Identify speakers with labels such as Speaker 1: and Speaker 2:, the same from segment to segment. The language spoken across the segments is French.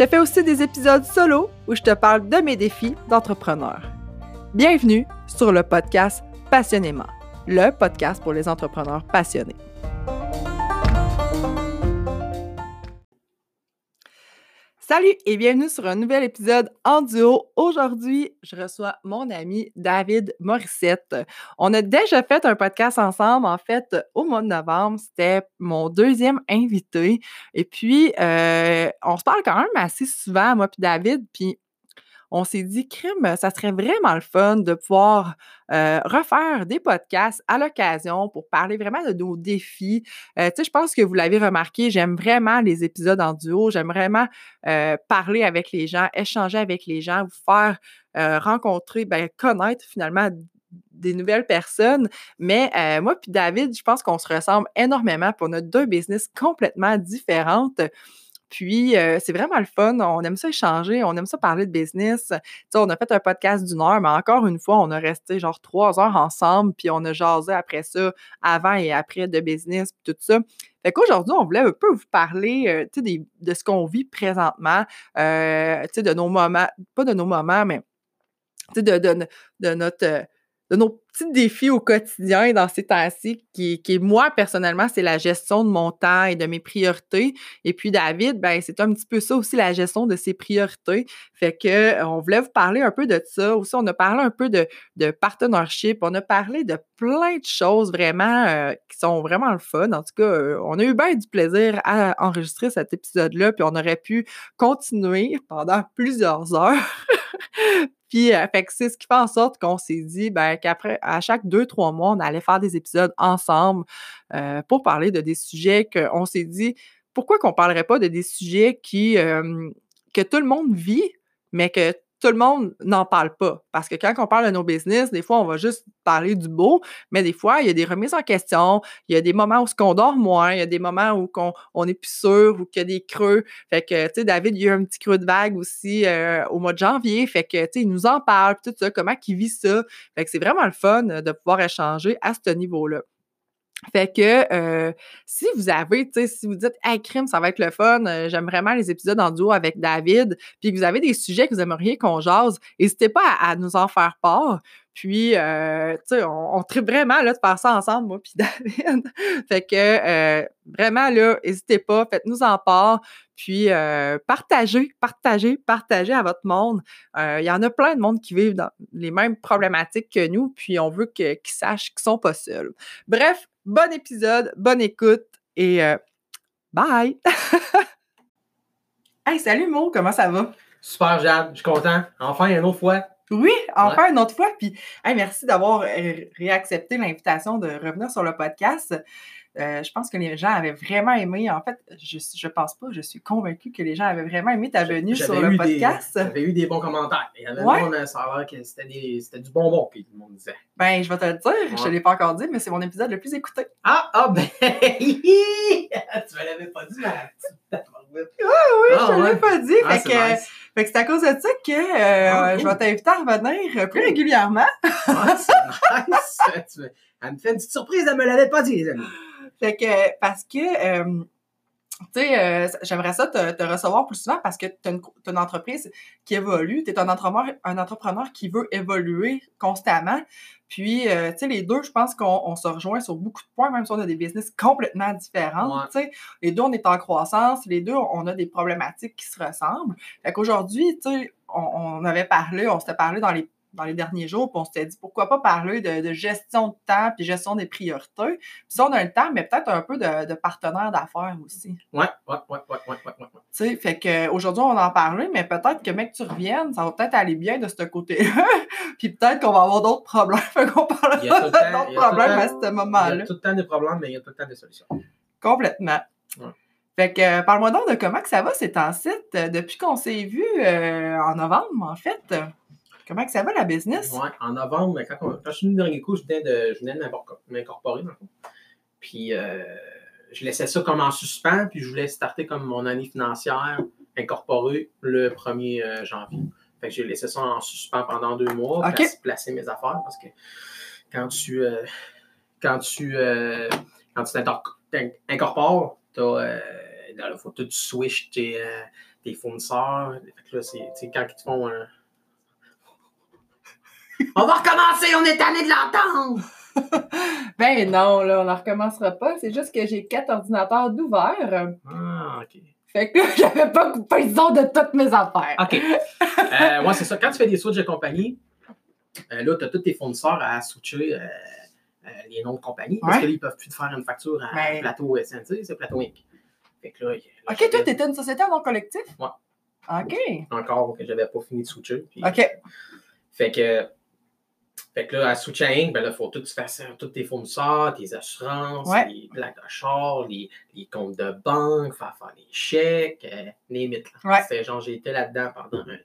Speaker 1: Je fais aussi des épisodes solo où je te parle de mes défis d'entrepreneur. Bienvenue sur le podcast Passionnément, le podcast pour les entrepreneurs passionnés. Salut et bienvenue sur un nouvel épisode en duo. Aujourd'hui, je reçois mon ami David Morissette. On a déjà fait un podcast ensemble, en fait, au mois de novembre. C'était mon deuxième invité. Et puis, euh, on se parle quand même assez souvent, moi puis David. Puis, on s'est dit, crime, ça serait vraiment le fun de pouvoir refaire des podcasts à l'occasion pour parler vraiment de nos défis. Tu sais, je pense que vous l'avez remarqué, j'aime vraiment les épisodes en duo, j'aime vraiment parler avec les gens, échanger avec les gens, vous faire rencontrer, ben, connaître finalement des nouvelles personnes. Mais moi puis David, je pense qu'on se ressemble énormément pour notre deux business complètement différentes. Puis, euh, c'est vraiment le fun. On aime ça échanger, on aime ça parler de business. Tu sais, on a fait un podcast d'une heure, mais encore une fois, on a resté genre trois heures ensemble, puis on a jasé après ça, avant et après de business, puis tout ça. Fait qu'aujourd'hui, on voulait un peu vous parler euh, tu sais, de ce qu'on vit présentement, euh, tu sais, de nos moments, pas de nos moments, mais tu sais, de, de, de notre de nos petits défis au quotidien dans ces temps-ci, qui, qui, moi, personnellement, c'est la gestion de mon temps et de mes priorités. Et puis, David, ben, c'est un petit peu ça aussi, la gestion de ses priorités. Fait que, euh, on voulait vous parler un peu de ça. Aussi, on a parlé un peu de, de partnership. On a parlé de plein de choses vraiment euh, qui sont vraiment le fun. En tout cas, euh, on a eu bien du plaisir à enregistrer cet épisode-là, puis on aurait pu continuer pendant plusieurs heures. Puis, euh, fait que c'est ce qui fait en sorte qu'on s'est dit ben, qu'après, à chaque deux, trois mois, on allait faire des épisodes ensemble euh, pour parler de des sujets qu'on s'est dit pourquoi qu'on parlerait pas de des sujets qui, que tout le monde vit, mais que tout le monde n'en parle pas. Parce que quand on parle de nos business, des fois, on va juste parler du beau, mais des fois, il y a des remises en question, il y a des moments où on dort moins, il y a des moments où on, on est plus sûr, ou qu'il y a des creux. Fait que, tu sais, David, il y a eu un petit creux de vague aussi euh, au mois de janvier. Fait que, tu sais, il nous en parle, tout ça, comment il vit ça. Fait que c'est vraiment le fun de pouvoir échanger à ce niveau-là. Fait que euh, si vous avez, tu sais, si vous dites Hey crime, ça va être le fun, euh, j'aime vraiment les épisodes en duo avec David, puis que vous avez des sujets que vous aimeriez qu'on jase, n'hésitez pas à, nous en faire part. Puis, euh, tu sais, on, on vraiment là, de faire ça ensemble, moi puis David. fait que vraiment, là, n'hésitez pas, faites-nous en part. Puis, partagez, partagez, partagez à votre monde. Il y en a plein de monde qui vivent dans les mêmes problématiques que nous, puis on veut qu'ils sachent qu'ils sont pas seuls. Bref, Bon épisode, bonne écoute et euh, bye! hey, salut Mo, comment ça va?
Speaker 2: Super, Jade, je suis content. Enfin, une autre fois.
Speaker 1: Oui, enfin une autre fois. Puis, hey, merci d'avoir euh, réaccepté l'invitation de revenir sur le podcast. Euh, je pense que les gens avaient vraiment aimé. En fait, je, je pense pas, je suis convaincue que les gens avaient vraiment aimé ta venue sur le podcast.
Speaker 2: J'avais eu des bons commentaires. Il y avait ouais. monde, ça a que c'était du bonbon, puis tout le monde disait.
Speaker 1: Ben, je vais te le dire, je te l'ai pas encore dit, mais c'est mon épisode le plus écouté.
Speaker 2: Ah, ah, ben, tu me l'avais pas dit, mais
Speaker 1: oui, oui, ah, je ne l'ai pas dit. Ah, fait, que, fait que c'est à cause de ça que euh, ah, je vais t'inviter à revenir plus régulièrement.
Speaker 2: ah, c'est nice. Elle me fait une petite surprise, elle me l'avait pas dit, les amis.
Speaker 1: Fait que, parce que, euh, tu sais, euh, j'aimerais ça te, recevoir plus souvent parce que tu as, une entreprise qui évolue, tu es un entrepreneur, un entrepreneur qui veut évoluer constamment. Puis, euh, tu sais, les deux, je pense qu'on se rejoint sur beaucoup de points, même si on a des business complètement différents. Tu sais, les deux, on est en croissance, les deux, on a des problématiques qui se ressemblent. Fait qu'aujourd'hui, tu sais, on, on, avait parlé, on s'était parlé dans les dans les derniers jours, puis on s'était dit pourquoi pas parler de, gestion de temps puis gestion des priorités. Puis ça, on a le temps, mais peut-être un peu de, de partenaire d'affaires aussi.
Speaker 2: Ouais, ouais, ouais, ouais, ouais, ouais, ouais. Tu
Speaker 1: sais, fait qu'aujourd'hui, on en parlait, mais peut-être que mec, tu reviennes, ça va peut-être aller bien de ce côté-là. puis peut-être qu'on va avoir d'autres problèmes. fait qu'on parlera d'autres problèmes à ce moment-là.
Speaker 2: Il y a tout le temps des problèmes, mais il y a tout le temps des solutions.
Speaker 1: Complètement. Fait que, parle-moi donc de comment que ça va, c'est en site, depuis qu'on s'est vu euh, en novembre, en fait. Comment que ça va, la business?
Speaker 2: Ouais, en novembre, quand, on- quand je suis venu le dernier coup, je venais de, je venais de m'incorpor- m'incorporer, dans le fond. Puis, euh, je laissais ça comme en suspens, puis je voulais starter comme mon année financière incorporée le 1er euh, janvier. Fait que j'ai laissé ça en suspens pendant deux mois,
Speaker 1: Ok.
Speaker 2: placer, placer mes affaires, parce que quand tu, euh, quand tu, euh, quand tu t'incorpores, il faut que tu switches tes, tes fournisseurs. Fait que là, tu quand ils te font un... On va recommencer, on est tanné de l'entendre!
Speaker 1: Ben non, là, on ne recommencera pas. C'est juste que j'ai quatre ordinateurs d'ouvert.
Speaker 2: Ah, OK.
Speaker 1: Fait que j'avais pas coupé le son de toutes mes affaires.
Speaker 2: OK. Euh, ouais, c'est ça. Quand tu fais des switches de compagnie, euh, là, tu as tous tes fournisseurs à switcher euh, euh, les noms de compagnie parce
Speaker 1: Ouais.
Speaker 2: que là, ils peuvent plus te faire une facture à
Speaker 1: Ben-
Speaker 2: Plateau SNC, c'est Plateau Inc. Fait que là, il- là,
Speaker 1: OK, toi,
Speaker 2: j'avais
Speaker 1: t'étais une société à nom collectif?
Speaker 2: Ouais.
Speaker 1: OK.
Speaker 2: encore que j'avais pas fini de switcher. puis-
Speaker 1: OK.
Speaker 2: Fait que, fait que là, à Switch Inc., ben là, il faut tout faire ça, tous tes fournisseurs, tes assurances,
Speaker 1: Ouais.
Speaker 2: les plaques de char, les, les comptes de banque, faire faire les chèques, euh, limite. Là.
Speaker 1: Ouais.
Speaker 2: C'était genre, j'ai été là-dedans pendant un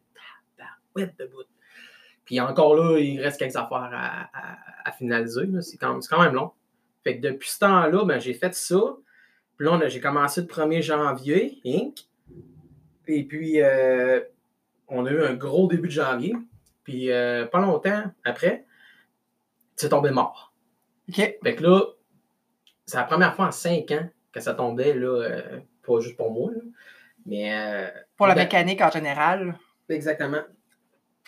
Speaker 2: tabarouette de bout. Puis encore là, il reste quelques affaires à, à- à finaliser. C'est quand, même- c'est quand même long. Fait que depuis ce temps-là, ben, j'ai fait ça. Puis là, j'ai commencé le 1er janvier, Inc. Et puis, euh, on a eu un gros début de janvier. Puis, euh, pas longtemps après, c'est tombé mort.
Speaker 1: OK.
Speaker 2: Fait que là, c'est la première fois en cinq ans que ça tombait, là, euh, pas juste pour moi, là, mais. euh,
Speaker 1: Pour la
Speaker 2: ben,
Speaker 1: mécanique en général.
Speaker 2: Exactement.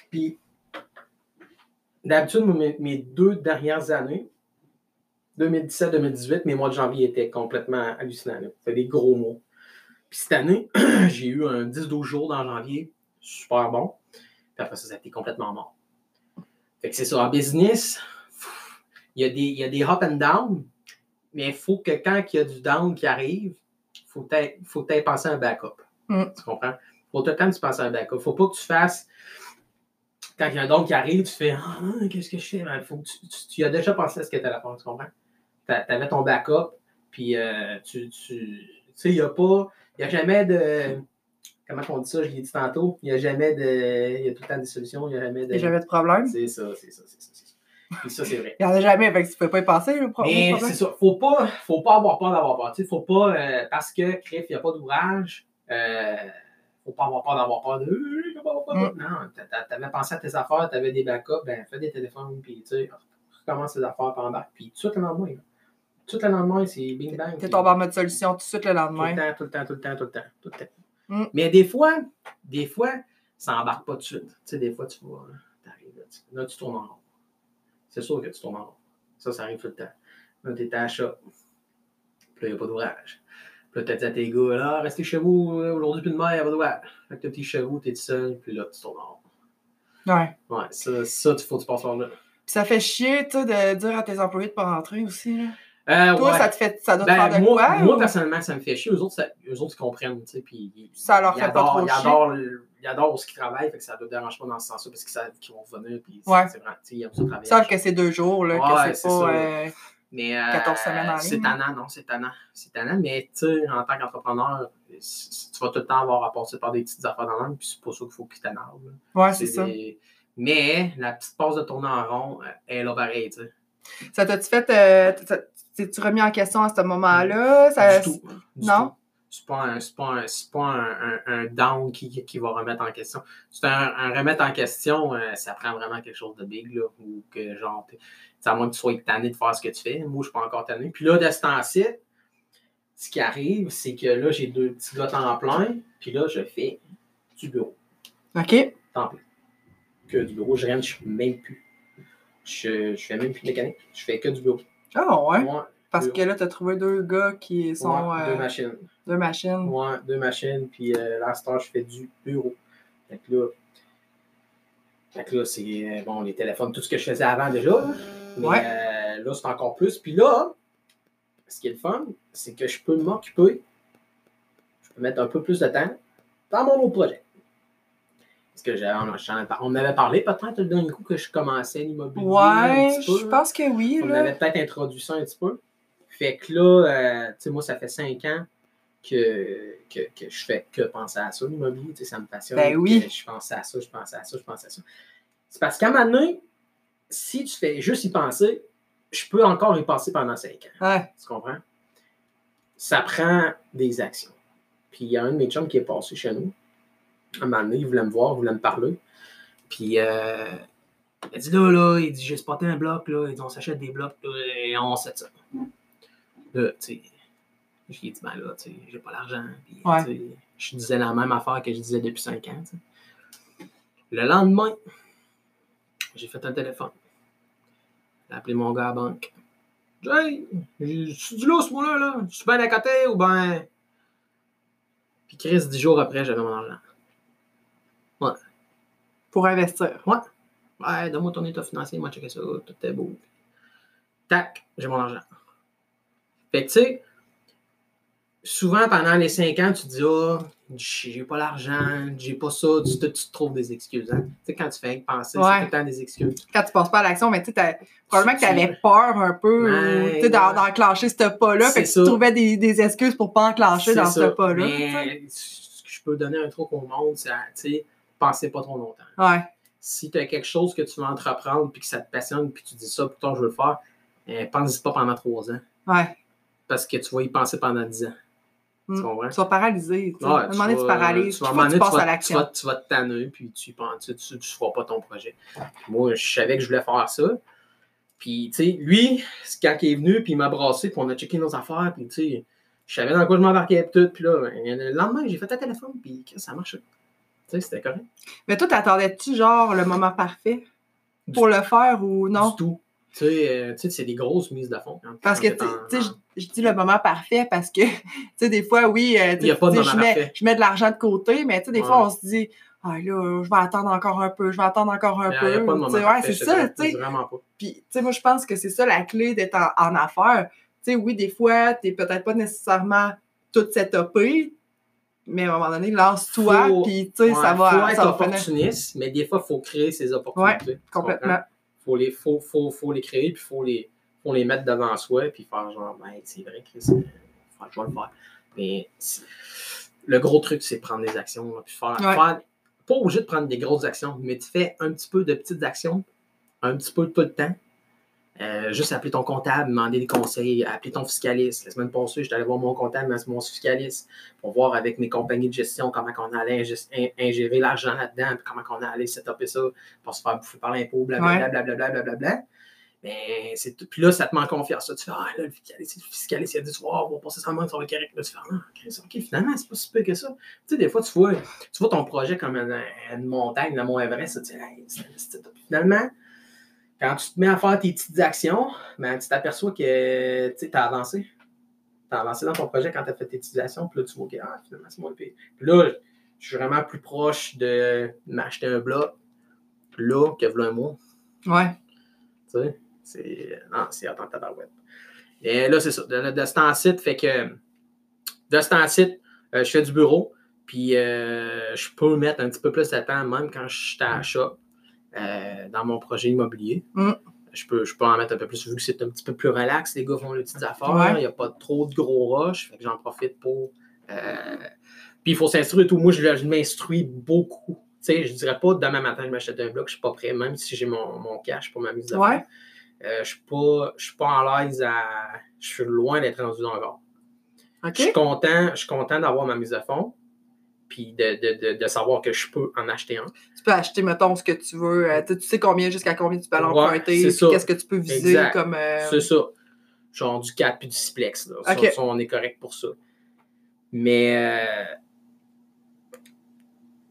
Speaker 2: Puis, d'habitude, mes, mes deux dernières années, 2017-2018, mes mois de janvier étaient complètement hallucinants. C'était des gros mois. Puis cette année, j'ai eu un 10-12 jours dans janvier, super bon. Puis après ça, ça a été complètement mort. Fait que c'est ça. En business, il y, a des, il y a des up and down, mais il faut que quand il y a du down qui arrive, il faut peut-être faut peut-être penser à un backup.
Speaker 1: Mm.
Speaker 2: Tu comprends? faut tout le temps que tu penses à un backup. Faut pas que tu fasses. Quand il y a un don qui arrive, tu fais Ah, qu'est-ce que je fais? Ben, faut que tu, tu- tu as déjà pensé à ce que tu allais faire, tu comprends? Tu avais ton backup, puis euh, tu. Tu tu sais, il n'y a pas. Il n'y a jamais de. Comment on dit ça? Je l'ai dit tantôt. Il n'y a jamais de. Il y a tout le temps des solutions. Il n'y a jamais de.
Speaker 1: Et j'avais de problème.
Speaker 2: C'est ça, c'est ça, c'est ça, c'est ça. C'est vrai.
Speaker 1: Il n'y en a jamais, fait que tu peux pas y passer, le
Speaker 2: Mais
Speaker 1: problème.
Speaker 2: c'est ça. Faut pas, faut pas avoir peur d'avoir peur. Tu sais, faut pas, euh, parce que, crif, il n'y a pas d'ouvrage, euh, faut pas avoir peur d'avoir peur de. De- Non, t'a- t'a- t'avais pensé à tes affaires, t'avais des backups, ben fais des téléphones, puis tu sais, recommence tes affaires, puis embarque. Puis tout le lendemain, tout le lendemain, c'est bing bang.
Speaker 1: T'es tombé en mode solution tout de suite le
Speaker 2: tout
Speaker 1: lendemain.
Speaker 2: le temps, tout le temps, tout le temps, tout le temps, tout le temps.
Speaker 1: Mm.
Speaker 2: Mais des fois, des fois, ça embarque pas tout de suite. Tu sais, des fois, tu vas, tu, là, tu tournes en rond. C'est sûr que tu tournes en rond. Ça, ça arrive tout le temps. Là, t'es à. Puis là, il n'y a pas d'ouvrage. Puis là, t'as dit à tes gars, là, restez chez vous, aujourd'hui, plus demain, il n'y a pas d'ouvrage. Fait que t'es petit chez vous, t'es tout seul, puis là, tu tournes en rond.
Speaker 1: Ouais.
Speaker 2: Ouais, ça, ça, il faut que tu passes par là.
Speaker 1: Puis ça fait chier, tu de dire à tes employés de pas rentrer aussi. Là.
Speaker 2: Euh,
Speaker 1: Toi,
Speaker 2: ouais.
Speaker 1: ça te fait. Ça doit te
Speaker 2: Ben,
Speaker 1: faire de
Speaker 2: moi,
Speaker 1: quoi?
Speaker 2: moi,
Speaker 1: ou-
Speaker 2: personnellement, ça me fait chier. Eux autres, ça- eux autres ils comprennent. tu sais, Puis,
Speaker 1: Ça leur fait pas
Speaker 2: adorent-
Speaker 1: trop
Speaker 2: ils adorent, ils adorent où ils travaillent, fait que ça ne leur dérange pas dans ce sens-là parce qu'ils savent qu'ils vont revenir. Puis c'est-
Speaker 1: Ouais.
Speaker 2: c'est vraiment, tu sais, ils aiment ça travailler.
Speaker 1: Ils savent que c'est deux jours, là,
Speaker 2: Ouais,
Speaker 1: que c'est pas. euh,
Speaker 2: Mais, euh,
Speaker 1: 14 semaines en
Speaker 2: C'est
Speaker 1: là.
Speaker 2: tannant, non, c'est tannant. C'est tannant, mais tu sais, en tant qu'entrepreneur, tu vas tout le temps avoir à passer par des petites affaires dans l'âme, puis c'est pas ça qu'il faut qu'ils t'énervent.
Speaker 1: Ouais, c'est ça.
Speaker 2: des- Mais la petite passe de tourner en rond, elle est là pareil, tu sais.
Speaker 1: Ça t'a-tu fait. euh, T'es-tu remis en question à ce moment-là? Ça...
Speaker 2: Du tout. du
Speaker 1: non?
Speaker 2: tout. C'est pas un, pas un, pas un, un- down qui, qui va remettre en question. C'est un, remettre en question, euh, ça prend vraiment quelque chose de big, là, ou que genre, à moins que tu sois tanné de faire ce que tu fais. Moi, je suis pas encore tanné. Puis là, de ce temps-ci, ce qui arrive, c'est que là, j'ai deux petits gars temps plein, puis là, je fais du bureau,
Speaker 1: OK.
Speaker 2: temps plein. Que du bureau, je rentre, je fais même plus. Je, je fais même plus de mécanique, je fais que du bureau.
Speaker 1: Ah, ouais.
Speaker 2: Moi,
Speaker 1: Parce que là, t'as trouvé deux gars qui sont.
Speaker 2: ouais,
Speaker 1: euh,
Speaker 2: deux machines.
Speaker 1: deux machines.
Speaker 2: Moi, deux machines, puis euh, là, je fais du bureau. Fait que là, fait que là, c'est euh, bon, les téléphones, tout ce que je faisais avant déjà. là. Mais
Speaker 1: Ouais.
Speaker 2: euh, là, c'est encore plus. Puis là, ce qui est le fun, c'est que je peux m'occuper, je peux mettre un peu plus de temps dans mon autre projet. Parce que j'ai- on, j'en ai par- on en avait parlé peut-être le dernier coup que je commençais l'immobilier. un
Speaker 1: Ouais,
Speaker 2: petit peu.
Speaker 1: je pense que oui.
Speaker 2: On
Speaker 1: Là.
Speaker 2: avait peut-être introduit ça un petit peu. Fait que là, euh, tu sais, moi, ça fait cinq ans que, que, que je fais que penser à ça, l'immobilier. Tu sais, ça me passionne.
Speaker 1: Ben oui.
Speaker 2: Je pense à ça, je pense à ça, je pense à ça. C'est parce qu'à un moment donné, si tu fais juste y penser, je peux encore y penser pendant cinq ans.
Speaker 1: Ouais.
Speaker 2: Tu comprends? Ça prend des actions. Puis il y a un de mes chums qui est passé chez nous. Un moment donné, il voulait me voir, il voulait me parler. Puis euh, il a dit là, là, il dit j'ai spoté un bloc, là, il dit on s'achète des blocs, là, et on sait ça. Là, tu sais, je lui ai dit ben là, tu sais, j'ai pas l'argent. Puis,
Speaker 1: Ouais.
Speaker 2: tu sais, je disais la même affaire que je disais depuis cinq ans. tu sais. Le lendemain, j'ai fait un téléphone. J'ai appelé mon gars à la banque. J'ai dit, Hey, je suis du lousse, moi, là, là. Je suis bien à côté ou ben. Puis Chris, dix jours après, j'avais mon argent.
Speaker 1: Pour investir.
Speaker 2: Ouais, donne-moi ton état financier, moi, checker ça, tout est beau. Tac, j'ai mon argent. Fait que, tu sais, souvent pendant les cinq ans, tu te dis, ah, j'ai pas l'argent, j'ai pas ça, tu te, tu te trouves des excuses. Hein? Tu sais, quand tu fais penser,
Speaker 1: Ouais.
Speaker 2: c'est tout le temps des excuses.
Speaker 1: Quand tu passes pas à l'action, mais tu sais, probablement que tu avais peur un peu
Speaker 2: Ouais, ouais.
Speaker 1: d'enclencher ce pas-là. Fait que tu trouvais des, des excuses pour pas enclencher dans
Speaker 2: ça.
Speaker 1: ce pas-là.
Speaker 2: ce que je peux donner un truc au monde, c'est, tu sais, pensez pas trop longtemps.
Speaker 1: Ouais.
Speaker 2: si tu as quelque chose que tu veux entreprendre puis que ça te passionne puis tu dis ça, putain, je veux le faire, euh, pense-y pas pendant trois ans
Speaker 1: Ouais.
Speaker 2: parce que tu vas y penser pendant dix ans.
Speaker 1: Mm.
Speaker 2: Tu comprends?
Speaker 1: Tu vas paralyser. tu sais.
Speaker 2: Ouais,
Speaker 1: à un moment donné, tu
Speaker 2: vas-
Speaker 1: paralyses.
Speaker 2: tu vas-
Speaker 1: tu passes à l'action.
Speaker 2: tu te tanner puis tu penses, tu, tu feras pas ton projet. Moi, je savais que je voulais faire ça. Puis, tu sais, lui, quand il est venu, puis il m'a brassé, puis on a checké nos affaires, puis, tu sais, je savais dans quoi je m'embarquais, puis tout. Puis là, le lendemain, j'ai fait un téléphone, puis ça marchait. Tu sais, c'était correct.
Speaker 1: Mais toi, t'attendais-tu genre le moment parfait pour le faire ou non?
Speaker 2: Du tout. Tu sais, euh, tu sais, c'est des grosses mises de fond.
Speaker 1: Parce que, tu sais, je- je dis le moment parfait parce que, tu sais, des fois, oui, euh,
Speaker 2: Il y a pas de
Speaker 1: je, mets,
Speaker 2: parfait.
Speaker 1: je mets de l'argent de côté, mais tu sais, des fois, on se dit, ah là, je vais attendre encore un peu, je vais attendre encore un peu.
Speaker 2: y a pas de moment
Speaker 1: ouais, c'est ça, tu sais.
Speaker 2: Vraiment pas.
Speaker 1: Puis, tu sais, moi, je pense que c'est ça la clé d'être en, en affaires. Tu sais, oui, des fois, t'es peut-être pas nécessairement toute setupée, mais à un moment donné, lance-toi, puis, tu sais, ça va,
Speaker 2: faut
Speaker 1: ça
Speaker 2: être opportuniste, mais des fois, il faut créer ces opportunités. Tu
Speaker 1: complètement.
Speaker 2: faut les, faut, faut, faut les créer, puis il faut les, faut les mettre devant soi, puis faire genre, ben, c'est vrai, Chris, euh, je vais le faire. Mais le gros truc, c'est prendre des actions, puis faire,
Speaker 1: Ouais.
Speaker 2: faire- pas obligé de prendre des grosses actions, mais tu fais un petit peu de petites actions, un petit peu tout le temps. Euh, juste appeler ton comptable, demander des conseils, appeler ton fiscaliste. La semaine passée, j'étais allé voir mon comptable, mon fiscaliste, pour voir avec mes compagnies de gestion comment on allait ingé- in- ingérer l'argent là-dedans, puis comment on allait setuper ça pour se faire bouffer par l'impôt, blablabla, blablabla, blablabla. Mais c'est tout. Puis là, ça te en confiance. Tu fais, ah là, le fiscaliste, le fiscaliste, il a dit, soir, on va passer ça va être correct. Là, tu fais, ah, ok, finalement, c'est pas si peu que ça. Tu sais, des fois, tu vois, tu vois ton projet comme une, une montagne, le Mont Everest, tu dis, hey, c'est- c'est- Puis finalement, quand tu te mets à faire tes petites actions, ben, tu t'aperçois que tu as avancé. Tu as avancé dans ton projet quand tu as fait tes petites actions, puis là, tu vois que ah, finalement, c'est moi le pire. Puis là, je suis vraiment plus proche de m'acheter un bloc là que voilà un mois.
Speaker 1: Ouais.
Speaker 2: Tu sais, c'est. Non, c'est attends, tabarouette. Et là, c'est ça. De, de ce temps-ci, fait que. De ce temps-ci, euh, je fais du bureau, puis euh, je peux mettre un petit peu plus de temps, même quand je suis à shop, euh, dans mon projet immobilier.
Speaker 1: Mm.
Speaker 2: Je, peux, je peux en mettre un peu plus, vu que c'est un petit peu plus relax. Les gars font les petites affaires,
Speaker 1: Ouais.
Speaker 2: il n'y a pas trop de gros rush, fait que j'en profite pour. euh, puis il faut s'instruire et tout. Moi, je, je m'instruis beaucoup. Je dirais pas demain matin, je m'achète un bloc, je suis pas prêt, même si j'ai mon, mon cash pour ma mise à
Speaker 1: Ouais.
Speaker 2: euh, je suis pas, je suis pas en l'aise à. Je suis loin d'être rendu encore. Je suis content, je suis content d'avoir ma mise à fond. Puis de, de, de, de savoir que je peux en acheter un.
Speaker 1: Tu peux acheter, mettons, ce que tu veux. euh, tu sais combien, jusqu'à combien tu peux l'emprunter, qu'est-ce que tu peux viser
Speaker 2: Exact.
Speaker 1: comme. euh,
Speaker 2: C'est ça. Genre du 4 puis du 6plex. Là. Ça,
Speaker 1: Ok.
Speaker 2: ça, on est correct pour ça. Mais. Euh...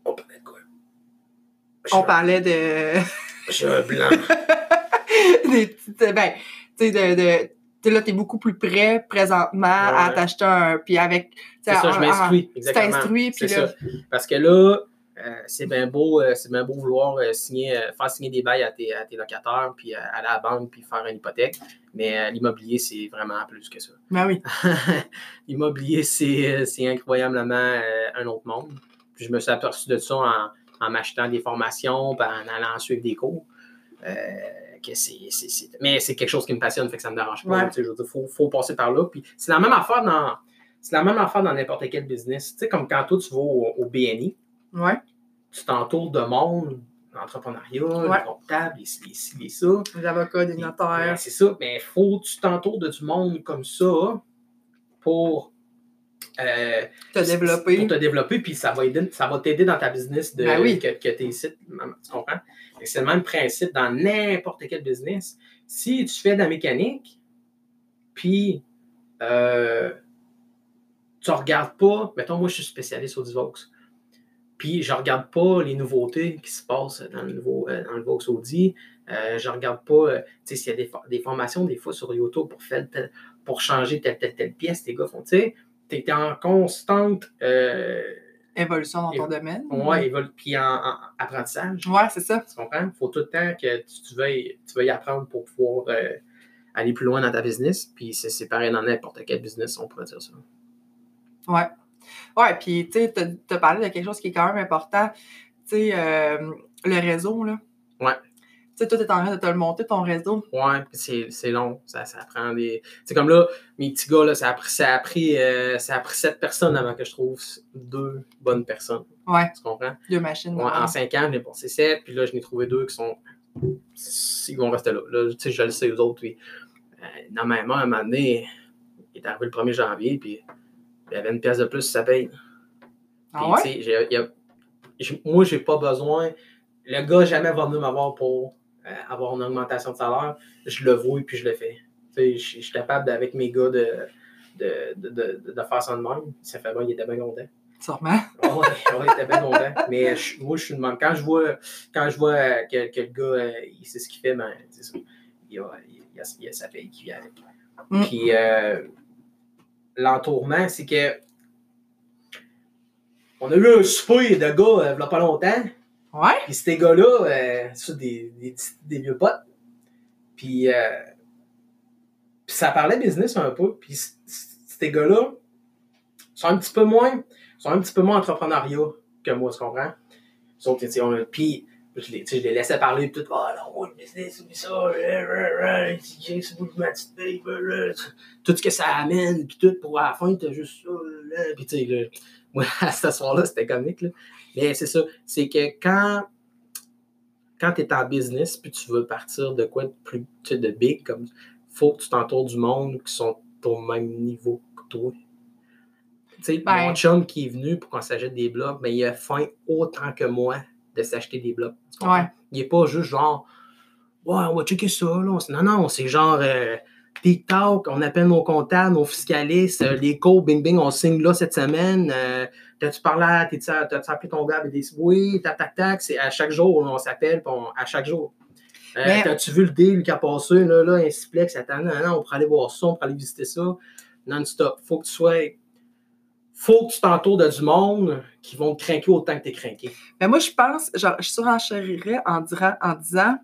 Speaker 2: On parlait de quoi?
Speaker 1: On parlait de.
Speaker 2: J'ai un blanc.
Speaker 1: des petites. Ben, tu sais, de. De tu là, t'es beaucoup plus prêt présentement à t'acheter un. Puis avec.
Speaker 2: C'est ça, je m'instruis.
Speaker 1: Tu
Speaker 2: Exactement.
Speaker 1: t'instruis, puis
Speaker 2: C'est
Speaker 1: là.
Speaker 2: ça. Parce que là, euh, c'est bien beau, euh, c'est bien beau vouloir euh, signer, faire signer des bails à tes, à tes locataires, puis aller à la banque, puis faire une hypothèque. Mais l'immobilier, c'est vraiment plus que ça.
Speaker 1: Ben oui.
Speaker 2: l'immobilier, c'est incroyablement un autre monde. Puis je me suis aperçu de ça en, en m'achetant des formations, puis en allant suivre des cours. Que c'est, Mais c'est quelque chose qui me passionne, fait que ça me dérange pas.
Speaker 1: Ouais.
Speaker 2: Tu sais, Je veux dire, faut, faut passer par là. Puis c'est la même affaire dans. C'est la même affaire dans n'importe quel business. Tu sais, comme quand toi, tu vas au, au BNI,
Speaker 1: Ouais.
Speaker 2: tu t'entoures de monde l'entrepreneuriat,
Speaker 1: Ouais.
Speaker 2: les comptables, les ci, les ci, les ça.
Speaker 1: Les avocats, des
Speaker 2: Puis,
Speaker 1: notaires.
Speaker 2: ben, c'est ça, mais il faut que tu t'entoures de du monde comme ça pour, euh,
Speaker 1: te développer.
Speaker 2: pour te développer, puis ça va t'aider dans ta business de,
Speaker 1: Ben oui.
Speaker 2: que, que tes sites. Tu comprends? C'est le même principe dans n'importe quel business. Si tu fais de la mécanique, puis euh, tu regardes pas, mettons, moi je suis spécialiste au Divox, puis je regarde pas les nouveautés qui se passent dans le, nouveau, euh, dans le Vox Audi. Euh, je regarde pas, s'il y a des, for- des formations des fois sur YouTube pour faire pour changer telle, telle, telle pièce, les gars font, tu sais, tu es en constante
Speaker 1: Évolution dans ton domaine.
Speaker 2: ouais, évolu- puis en, en apprentissage.
Speaker 1: Ouais, c'est ça.
Speaker 2: Tu comprends? Il faut tout le temps que tu, tu veuilles, tu veuilles apprendre pour pouvoir euh, aller plus loin dans ta business. Puis c'est c'est pareil dans n'importe quel business, on pourrait dire ça.
Speaker 1: Ouais. Ouais, puis tu sais, tu as parlé de quelque chose qui est quand même important. Tu sais, euh, le réseau, là.
Speaker 2: Ouais.
Speaker 1: Tu sais, toi, t'es en train de te le monter, ton réseau.
Speaker 2: Ouais, puis c'est c'est long. Ça, ça prend des. C'est comme là, mes petits gars, là, ça a pris, ça a pris, euh, ça a pris sept personnes avant que je trouve deux bonnes personnes.
Speaker 1: Ouais,
Speaker 2: Tu comprends?
Speaker 1: deux machines.
Speaker 2: Ouais, en cinq ans, j'ai passé sept, puis là, je n'ai trouvé deux qui sont. Ils vont rester là. Là, tu sais, je le sais, eux autres. Puis, euh, normalement, à un moment donné, il est arrivé le 1er janvier, puis il y avait une pièce de plus, ça paye.
Speaker 1: Ah
Speaker 2: Puis,
Speaker 1: ouais?
Speaker 2: y a- j'ai- moi, j'ai pas besoin. Le gars jamais va venir m'avoir pour avoir une augmentation de salaire. Je le vois et puis je le fais. Je je suis capable, avec mes gars, de, de, de, de, faire ça de même. Ça fait bien, il était bien content.
Speaker 1: Sûrement.
Speaker 2: Ouais, ouais, il était bien content. Mais je- moi, je suis de même. Quand je vois, quand je vois euh, que, que le gars, euh, il sait ce qu'il fait, ben, c'est ça. Il y a, il a, il a sa paye qui vient avec.
Speaker 1: Mm.
Speaker 2: Puis, euh, l'entourement, c'est que. On a eu un souper de gars euh, il y a pas longtemps.
Speaker 1: Ouais?
Speaker 2: Puis ces gars-là, euh, c'est des, des, des vieux potes. Puis, euh, puis ça parlait business un peu. Puis ces gars-là sont un petit peu moins, sont un petit peu moins entrepreneuriat que moi, tu comprends? On- puis je les, je les laissais parler, puis tout, ah non, moi, le business, oublie ça, de tout ce que ça amène, puis tout, pour à la fin, t'as juste ça, puis tu sais, moi, à ce soir-là, c'était comique, là. Mais c'est ça, c'est que quand, quand tu es en business puis tu veux partir de quoi de plus de big, comme faut que tu t'entoures du monde qui sont au même niveau que toi. Tu sais,
Speaker 1: Ben-
Speaker 2: mon chum qui est venu pour qu'on s'achète des blocs, mais il a faim autant que moi de s'acheter des blocs.
Speaker 1: Ouais.
Speaker 2: Il est pas juste genre Ouais, on va checker ça. Là. Non, non, c'est genre euh, TikTok, on appelle nos comptables, nos fiscalistes, euh, les codes, bing bing, on signe là cette semaine. euh, T'as-tu parlé à, t'as-tu appelé ton gars avec des oui, tac, tac, tac, c'est à chaque jour, on s'appelle, à chaque jour. Euh,
Speaker 1: Mais-
Speaker 2: T'as-tu vu le deal qui a passé, là, là, un Ciplex, attends, non, non, on pourrait aller voir ça, on pourrait aller visiter ça, non-stop. Faut que tu sois, faut que tu t'entoures de du monde qui vont te craquer autant que t'es craqué.
Speaker 1: Mais moi, je pense, genre, je surenchérirais en, en disant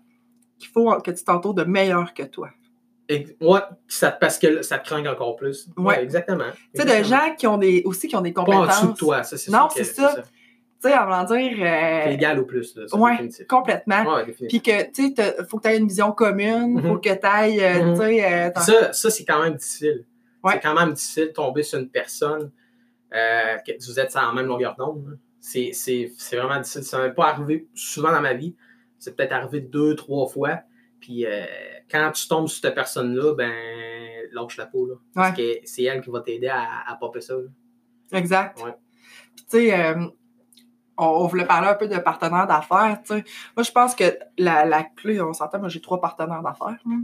Speaker 1: qu'il faut que tu t'entoures de meilleurs que toi.
Speaker 2: Et- Ouais, ça, parce que ça te craint encore plus.
Speaker 1: Ouais.
Speaker 2: exactement.
Speaker 1: Tu sais, de gens qui ont des, aussi qui ont des
Speaker 2: Pas en
Speaker 1: compétences.
Speaker 2: dessous de toi, ça, c'est
Speaker 1: Non, c'est ça. Tu sais, en dire. euh,
Speaker 2: égal au plus, là.
Speaker 1: ouais,
Speaker 2: définitif.
Speaker 1: complètement.
Speaker 2: Ouais.
Speaker 1: Puis que, tu sais, faut que tu aies une vision commune, faut
Speaker 2: Mhm.
Speaker 1: que tu ailles,
Speaker 2: Mhm.
Speaker 1: tu sais, euh,
Speaker 2: Ça, ça c'est quand même difficile.
Speaker 1: Ouais.
Speaker 2: C'est quand même difficile de tomber sur une personne euh, que vous êtes sur la même longueur d'onde. C'est vraiment difficile. Ça m'est pas arrivé souvent dans ma vie. C'est peut-être arrivé deux, trois fois. Puis euh, quand tu tombes sur cette personne-là, ben lâche la peau. Là, parce que c'est elle qui va t'aider à, à popper ça. là.
Speaker 1: Exact.
Speaker 2: Ouais.
Speaker 1: Puis, tu sais, euh, on, on voulait parler un peu de partenaires d'affaires. Moi, je pense que la, la clé, on s'entend, moi, j'ai trois partenaires d'affaires, là.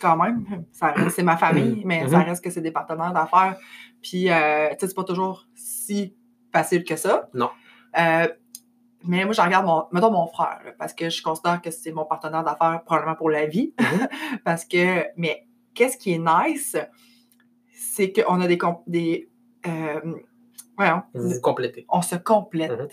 Speaker 1: quand même. Ça C'est ma famille, mais
Speaker 2: Mhm.
Speaker 1: ça reste que c'est des partenaires d'affaires. Puis, euh, tu sais, c'est pas toujours si facile que ça.
Speaker 2: Non.
Speaker 1: Euh, mais moi, je regarde, mon, mettons, mon frère, là, parce que je considère que c'est mon partenaire d'affaires probablement pour la vie.
Speaker 2: Mhm.
Speaker 1: parce que, mais qu'est-ce qui est nice, c'est qu'on a des, des euh, voyons,
Speaker 2: Vous vous complétez.
Speaker 1: on se complète.
Speaker 2: Mhm.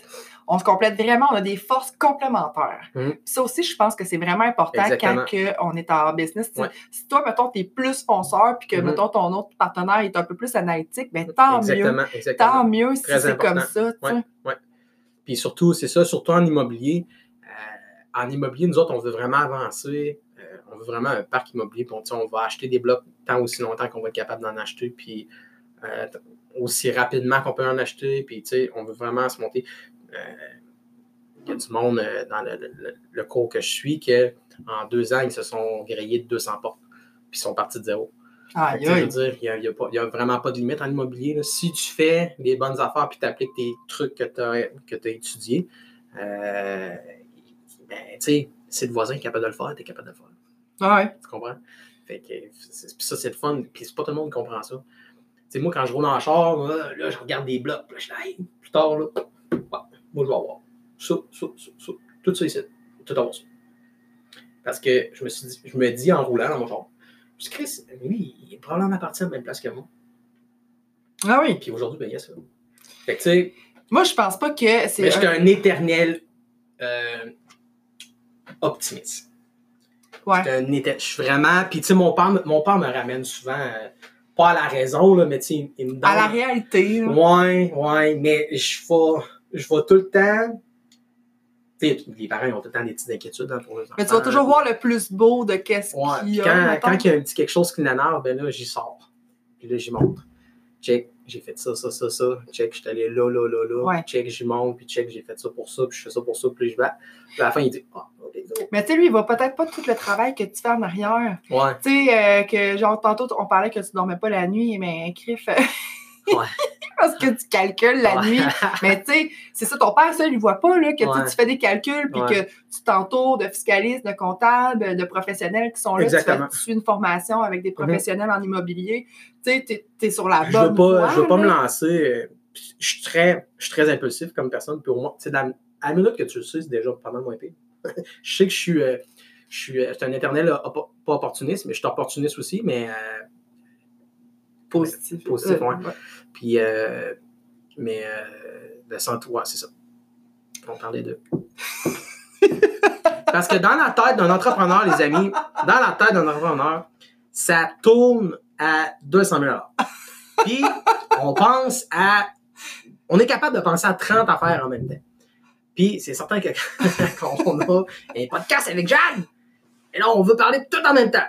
Speaker 1: On se complète vraiment, on a des forces complémentaires. Puis Ça aussi, je pense que c'est vraiment important
Speaker 2: Exactement.
Speaker 1: quand que on est en business.
Speaker 2: Ouais.
Speaker 1: Si toi, mettons, tu es plus fonceur, puis que, mettons, ton autre partenaire est un peu plus analytique, ben tant mieux.
Speaker 2: exactement.
Speaker 1: Tant mieux si c'est comme ça.
Speaker 2: Ouais, ouais. Puis surtout, c'est ça, surtout en immobilier. Euh, en immobilier, nous autres, on veut vraiment avancer. Euh, on veut vraiment un parc immobilier. Puis on, va acheter des blocs tant aussi longtemps qu'on va être capable d'en acheter. Puis euh, aussi rapidement qu'on peut en acheter. Puis on veut vraiment se monter. Il y a du monde dans le cours que je suis que en deux ans, ils se sont grillés de 200 portes. Puis ils sont partis de zéro. Je veux dire, il n'y a, vraiment pas de limite en immobilier. là. Si tu fais les bonnes affaires puis tu appliques tes trucs que tu as, que étudiés, euh, ben, tu sais, c'est le voisin qui est capable de le faire, tu es capable de le faire.
Speaker 1: Ouais.
Speaker 2: Tu comprends? Fait que ça, c'est le fun. Puis c'est pas tout le monde qui comprend ça. Moi, quand je roule en char, là, là, je regarde des blocs. Là, je dis, hey, plus tard, là, ouais, moi, je vais avoir ça, ça, ça, ça. Tout ça ici. Tout avoir ça. Parce que je me, suis dit, je me dis en roulant dans mon char, dis, Chris, lui, il est probablement parti à la même place que moi.
Speaker 1: Ah oui.
Speaker 2: Puis aujourd'hui, ben, il y a ça. Fait que, tu sais,
Speaker 1: Moi, je pense pas que c'est.
Speaker 2: mais j'étais
Speaker 1: un-
Speaker 2: un éternel euh, optimiste.
Speaker 1: Ouais.
Speaker 2: J'étais un éter- Je suis vraiment. Puis, tu sais, mon père, me- mon père me ramène souvent, euh, pas à la raison, là, mais tu sais, il- il me donne.
Speaker 1: À la réalité. là.
Speaker 2: Ouais, ouais, mais je vais, je vais tout le temps. Les parents ils ont tout le temps des petites inquiétudes hein, pour les enfants.
Speaker 1: Mais tu vas toujours voir le plus beau de qu'est-ce
Speaker 2: Ouais,
Speaker 1: qu'il y a.
Speaker 2: quand, quand il y a un petit quelque chose qui l'énerve, ben là, j'y sors. Puis là, j'y montre. Check, j'ai fait ça, ça, ça, ça. Check, je suis allé là, là, là, là.
Speaker 1: Ouais.
Speaker 2: Check, j'y monte. Puis check, j'ai fait ça pour ça. Puis je fais ça pour ça. Puis je vais. Puis à la fin, il dit Ah, ok, go.
Speaker 1: Mais tu sais, lui, il voit peut-être pas tout le travail que tu fais en arrière.
Speaker 2: Ouais.
Speaker 1: Tu sais, euh, que genre, tantôt, on parlait que tu dormais pas la nuit, mais Criff. Euh,
Speaker 2: Ouais.
Speaker 1: Parce que tu calcules la
Speaker 2: Ouais.
Speaker 1: nuit. Mais tu sais, c'est ça, ton père, ça, il voit pas, là, que tu
Speaker 2: Ouais.
Speaker 1: tu fais des calculs, puis que tu t'entoures de fiscalistes, de comptables, de professionnels qui sont là. Tu, fais, tu une formation avec des professionnels en immobilier. Tu sais, t'es es sur la bonne
Speaker 2: veux pas,
Speaker 1: voie,
Speaker 2: je veux pas
Speaker 1: là.
Speaker 2: me lancer. euh, Je suis très, je suis très impulsif comme personne. Puis au moins, tu sais, à la minute que tu le sais, c'est déjà pas mal moins pire. je sais que je suis, euh, je suis, euh, un éternel euh, pas opportuniste, mais je suis opportuniste aussi, mais euh,
Speaker 1: Positif.
Speaker 2: Positif,
Speaker 1: Euh,
Speaker 2: ouais. Puis, euh, mais euh, centre, ouais, c'est ça. On parlait de. Parce que dans la tête d'un entrepreneur, les amis, dans la tête d'un entrepreneur, ça tourne à 200 000 Puis, on pense à. On est capable de penser à 30 affaires en même temps. Puis, c'est certain que quand on a un podcast avec Jeanne, et là, on veut parler tout en même temps.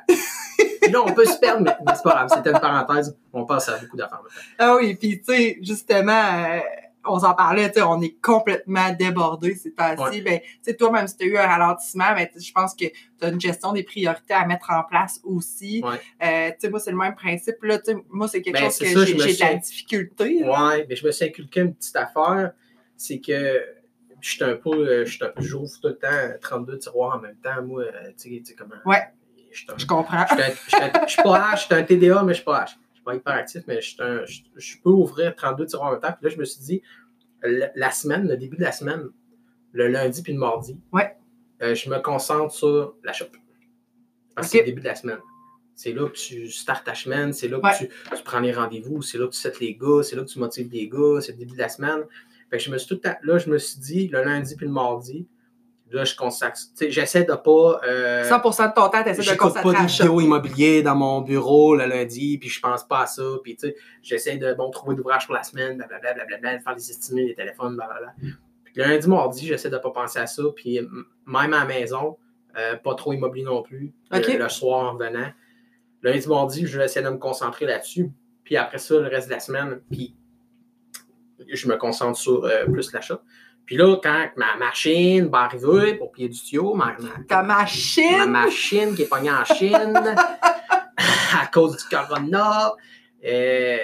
Speaker 2: Puis là, on peut se perdre, mais, mais c'est pas grave, c'était une parenthèse. On passe à beaucoup d'affaires maintenant.
Speaker 1: Ah oui, puis tu sais, justement, euh, on s'en parlait, tu sais, on est complètement débordé ces temps-ci.
Speaker 2: Ouais.
Speaker 1: Ben, tu sais, toi, même si tu as eu un ralentissement, ben, je pense que tu as une gestion des priorités à mettre en place aussi.
Speaker 2: Ouais.
Speaker 1: Euh, tu sais, moi, c'est le même principe. Là, tu sais, moi, c'est quelque
Speaker 2: Ben,
Speaker 1: chose que j'ai de la
Speaker 2: suis-
Speaker 1: difficulté. là.
Speaker 2: Ouais, mais je me suis inculqué une petite affaire, c'est que je suis un peu, euh, j'ouvre tout le temps 32 tiroirs en même temps, moi, tu sais, tu sais comment.
Speaker 1: Ouais.
Speaker 2: Je
Speaker 1: comprends.
Speaker 2: je suis pas H, je suis un TDA, mais je suis pas H. Je suis pas hyperactif, mais je, suis un- je, je peux ouvrir 32 tiroirs en même temps. Puis là, je me suis dit, la semaine, le début de la semaine, le lundi puis le mardi,
Speaker 1: Ouais.
Speaker 2: euh, je me concentre sur la shop. Parce que c'est le début de la semaine. C'est là que tu startes ta semaine, c'est là que
Speaker 1: Ouais.
Speaker 2: tu, tu prends les rendez-vous, c'est là que tu sets les gars, c'est là que tu motives les gars, c'est le début de la semaine. Fait que je me suis tout là, je me suis dit, le lundi puis le mardi, là, je consacre. J'essaie de pas. euh,
Speaker 1: 100% de ton temps, tu essaies de concentrer
Speaker 2: pas
Speaker 1: shop.
Speaker 2: vidéos immobiliers dans mon bureau le lundi, puis je pense pas à ça, puis tu sais, j'essaie de bon, trouver d'ouvrages pour la semaine, blablabla, blablabla, faire des estimés, des téléphones, blablabla. Puis le lundi, mardi, j'essaie de pas penser à ça, puis même à la maison, euh, pas trop immobilier non plus, le- soir en revenant. Le lundi, mardi, je vais essayer de me concentrer là-dessus, puis après ça, le reste de la semaine, puis je me concentre sur euh, plus l'achat. Puis là, quand ma machine va arriver pour pied du tuyau, ma, ma-
Speaker 1: Ta
Speaker 2: ma
Speaker 1: machine,
Speaker 2: machine qui est pognée en Chine à cause du corona. Euh,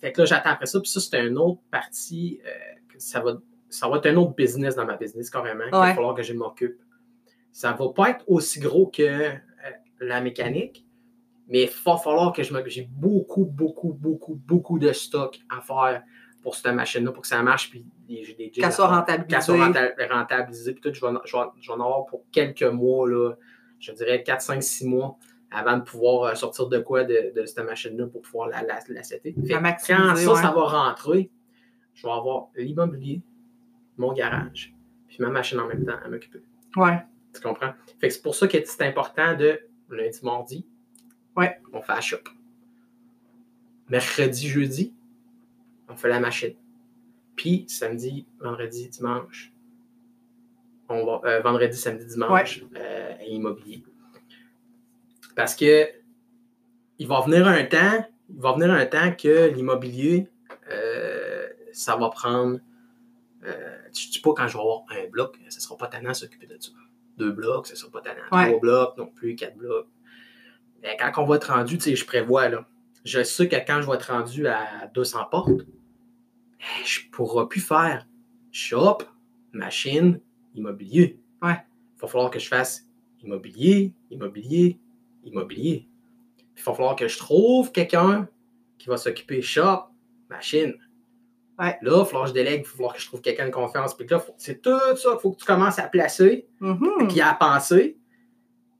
Speaker 2: fait que là, j'attends après ça. Puis ça, c'est une autre partie. euh, que ça, va, ça va être un autre business dans ma business, carrément.
Speaker 1: Ouais.
Speaker 2: va falloir que je m'occupe. Ça va pas être aussi gros que euh, la mécanique, mais il va falloir que je m'occupe. J'ai beaucoup, beaucoup, beaucoup, beaucoup de stock à faire pour cette machine-là, pour que ça marche. Puis j'ai des
Speaker 1: qu'elle soit
Speaker 2: qu'elle soit
Speaker 1: rentabilisée.
Speaker 2: renta- rentabilisée. Puis tout, je vais, en- je, vais, je vais en avoir pour quelques mois, là, je dirais 4, 5, 6 mois avant de pouvoir euh, sortir de quoi de, de cette machine-là pour pouvoir la, la, la setter. Fait
Speaker 1: La
Speaker 2: que
Speaker 1: maximiser,
Speaker 2: quand ça,
Speaker 1: ouais.
Speaker 2: ça va rentrer, je vais avoir l'immobilier, mon garage, puis ma machine en même temps à m'occuper.
Speaker 1: Ouais.
Speaker 2: Tu comprends? Fait que c'est pour ça que c'est important de lundi, mardi,
Speaker 1: Ouais.
Speaker 2: on fait la shop. Mercredi, jeudi, on fait la machine. Puis samedi, vendredi, dimanche, on va, euh, vendredi, samedi, dimanche, euh, à immobilier. Parce que il va venir un temps, il va venir un temps que l'immobilier, euh, ça va prendre Euh, tu dis pas quand je vais avoir un bloc, ce sera pas tannant à s'occuper de ça. Deux blocs, ce sera pas tannant.
Speaker 1: Ouais.
Speaker 2: Trois blocs non plus, quatre blocs. Mais quand on va être rendu, tu sais, je prévois, là. Je sais que quand je vais être rendu à 200 portes, je ne pourrai plus faire shop, machine, immobilier.
Speaker 1: Ouais.
Speaker 2: Il va falloir que je fasse immobilier, immobilier, immobilier. Il va falloir que je trouve quelqu'un qui va s'occuper shop, machine.
Speaker 1: Ouais.
Speaker 2: Là, il va falloir que je délègue, il va falloir que je trouve quelqu'un de confiance. Puis là, c'est tout ça qu'il faut que tu commences à placer,
Speaker 1: Mhm.
Speaker 2: puis à penser.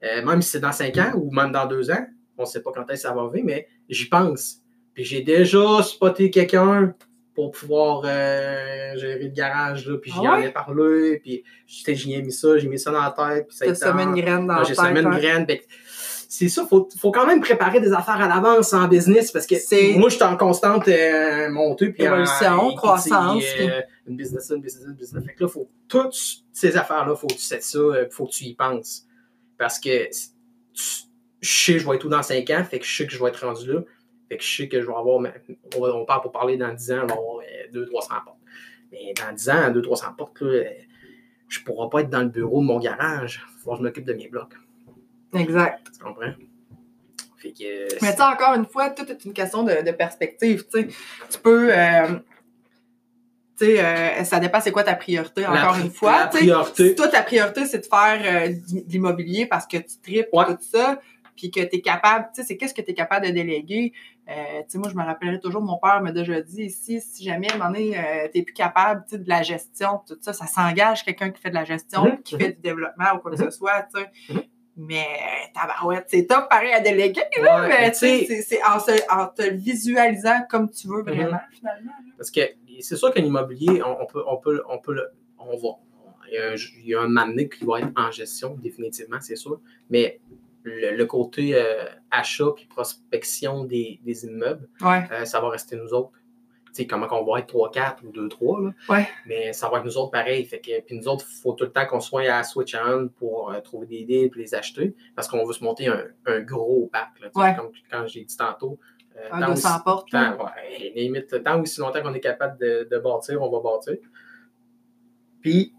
Speaker 2: Euh, même si c'est dans 5 ans ou même dans 2 ans, on ne sait pas quand est-ce que ça va arriver, mais j'y pense. Puis j'ai déjà spoté quelqu'un pour pouvoir euh, gérer le garage, là, puis j'y
Speaker 1: Ah
Speaker 2: en
Speaker 1: ouais?
Speaker 2: ai parlé, puis j'y ai mis ça, j'ai mis ça dans la tête, puis ça a été
Speaker 1: semé
Speaker 2: en-
Speaker 1: une graine dans la
Speaker 2: J'ai
Speaker 1: tête.
Speaker 2: semé une
Speaker 1: hein?
Speaker 2: graine. ben, c'est ça, il faut, faut quand même préparer des affaires à l'avance en business parce que moi, je suis en constante euh, montée. Puis
Speaker 1: Évolution,
Speaker 2: en-
Speaker 1: croissance,
Speaker 2: euh, une business, une business, une business. Fait que là, faut, toutes ces affaires-là, il faut que tu sais ça, il faut que tu y penses. Parce que tu- je sais que je vais être où dans 5 ans, fait que je sais que je vais être rendu là. Fait que je sais que je vais avoir, on, on parle pour parler dans 10 ans, on va avoir 200-300 portes. Mais dans 10 ans, 200-300 portes, là, euh, je ne pourrai pas être dans le bureau de mon garage. Il falloir que je m'occupe de mes blocs.
Speaker 1: Exact.
Speaker 2: Tu comprends? Fait que. euh,
Speaker 1: Mais tu sais, encore une fois, tout est une question de, de perspective. Tu sais, tu peux. euh, tu sais, euh, ça dépend c'est quoi ta priorité, encore une fois.
Speaker 2: la priorité.
Speaker 1: Si toi, ta priorité, c'est de faire euh, de l'immobilier parce que tu tripes
Speaker 2: Ouais.
Speaker 1: tout ça, puis que tu es capable, tu sais, c'est qu'est-ce que tu es capable de déléguer? Euh, tu sais, moi, je me rappellerai toujours, mon père m'a déjà dit ici, si jamais à un moment donné, euh, tu plus capable tu sais, de la gestion, tout ça, ça s'engage quelqu'un qui fait de la gestion,
Speaker 2: Mhm,
Speaker 1: qui fait du développement ou quoi que ce soit, tu sais.
Speaker 2: Mhm.
Speaker 1: Mais tabarouette, c'est top pareil à déléguer, là,
Speaker 2: Ouais,
Speaker 1: mais tu sais, c'est- en, te visualisant comme tu veux vraiment, finalement. là.
Speaker 2: Parce que c'est sûr qu'un immobilier, on, on peut, on peut, on peut le- on va. Il y a un, il y a un moment donné qui va être en gestion, définitivement, c'est sûr. Mais le, le côté euh, achat puis prospection des, des immeubles,
Speaker 1: Ouais,
Speaker 2: euh, ça va rester nous autres. Tu sais, comment qu'on va être 3-4 ou 2-3, là.
Speaker 1: Ouais.
Speaker 2: Mais ça va être nous autres pareil. Fait que, puis nous autres, il faut tout le temps qu'on soit à switch on pour euh, trouver des deals et les acheter. Parce qu'on veut se monter un, un gros parc. Là,
Speaker 1: Ouais.
Speaker 2: Comme quand j'ai dit tantôt.
Speaker 1: un
Speaker 2: tant
Speaker 1: 200
Speaker 2: aussi-
Speaker 1: portes. là.
Speaker 2: tant, limite, tant aussi longtemps qu'on est capable de, de bâtir, on va bâtir. Puis,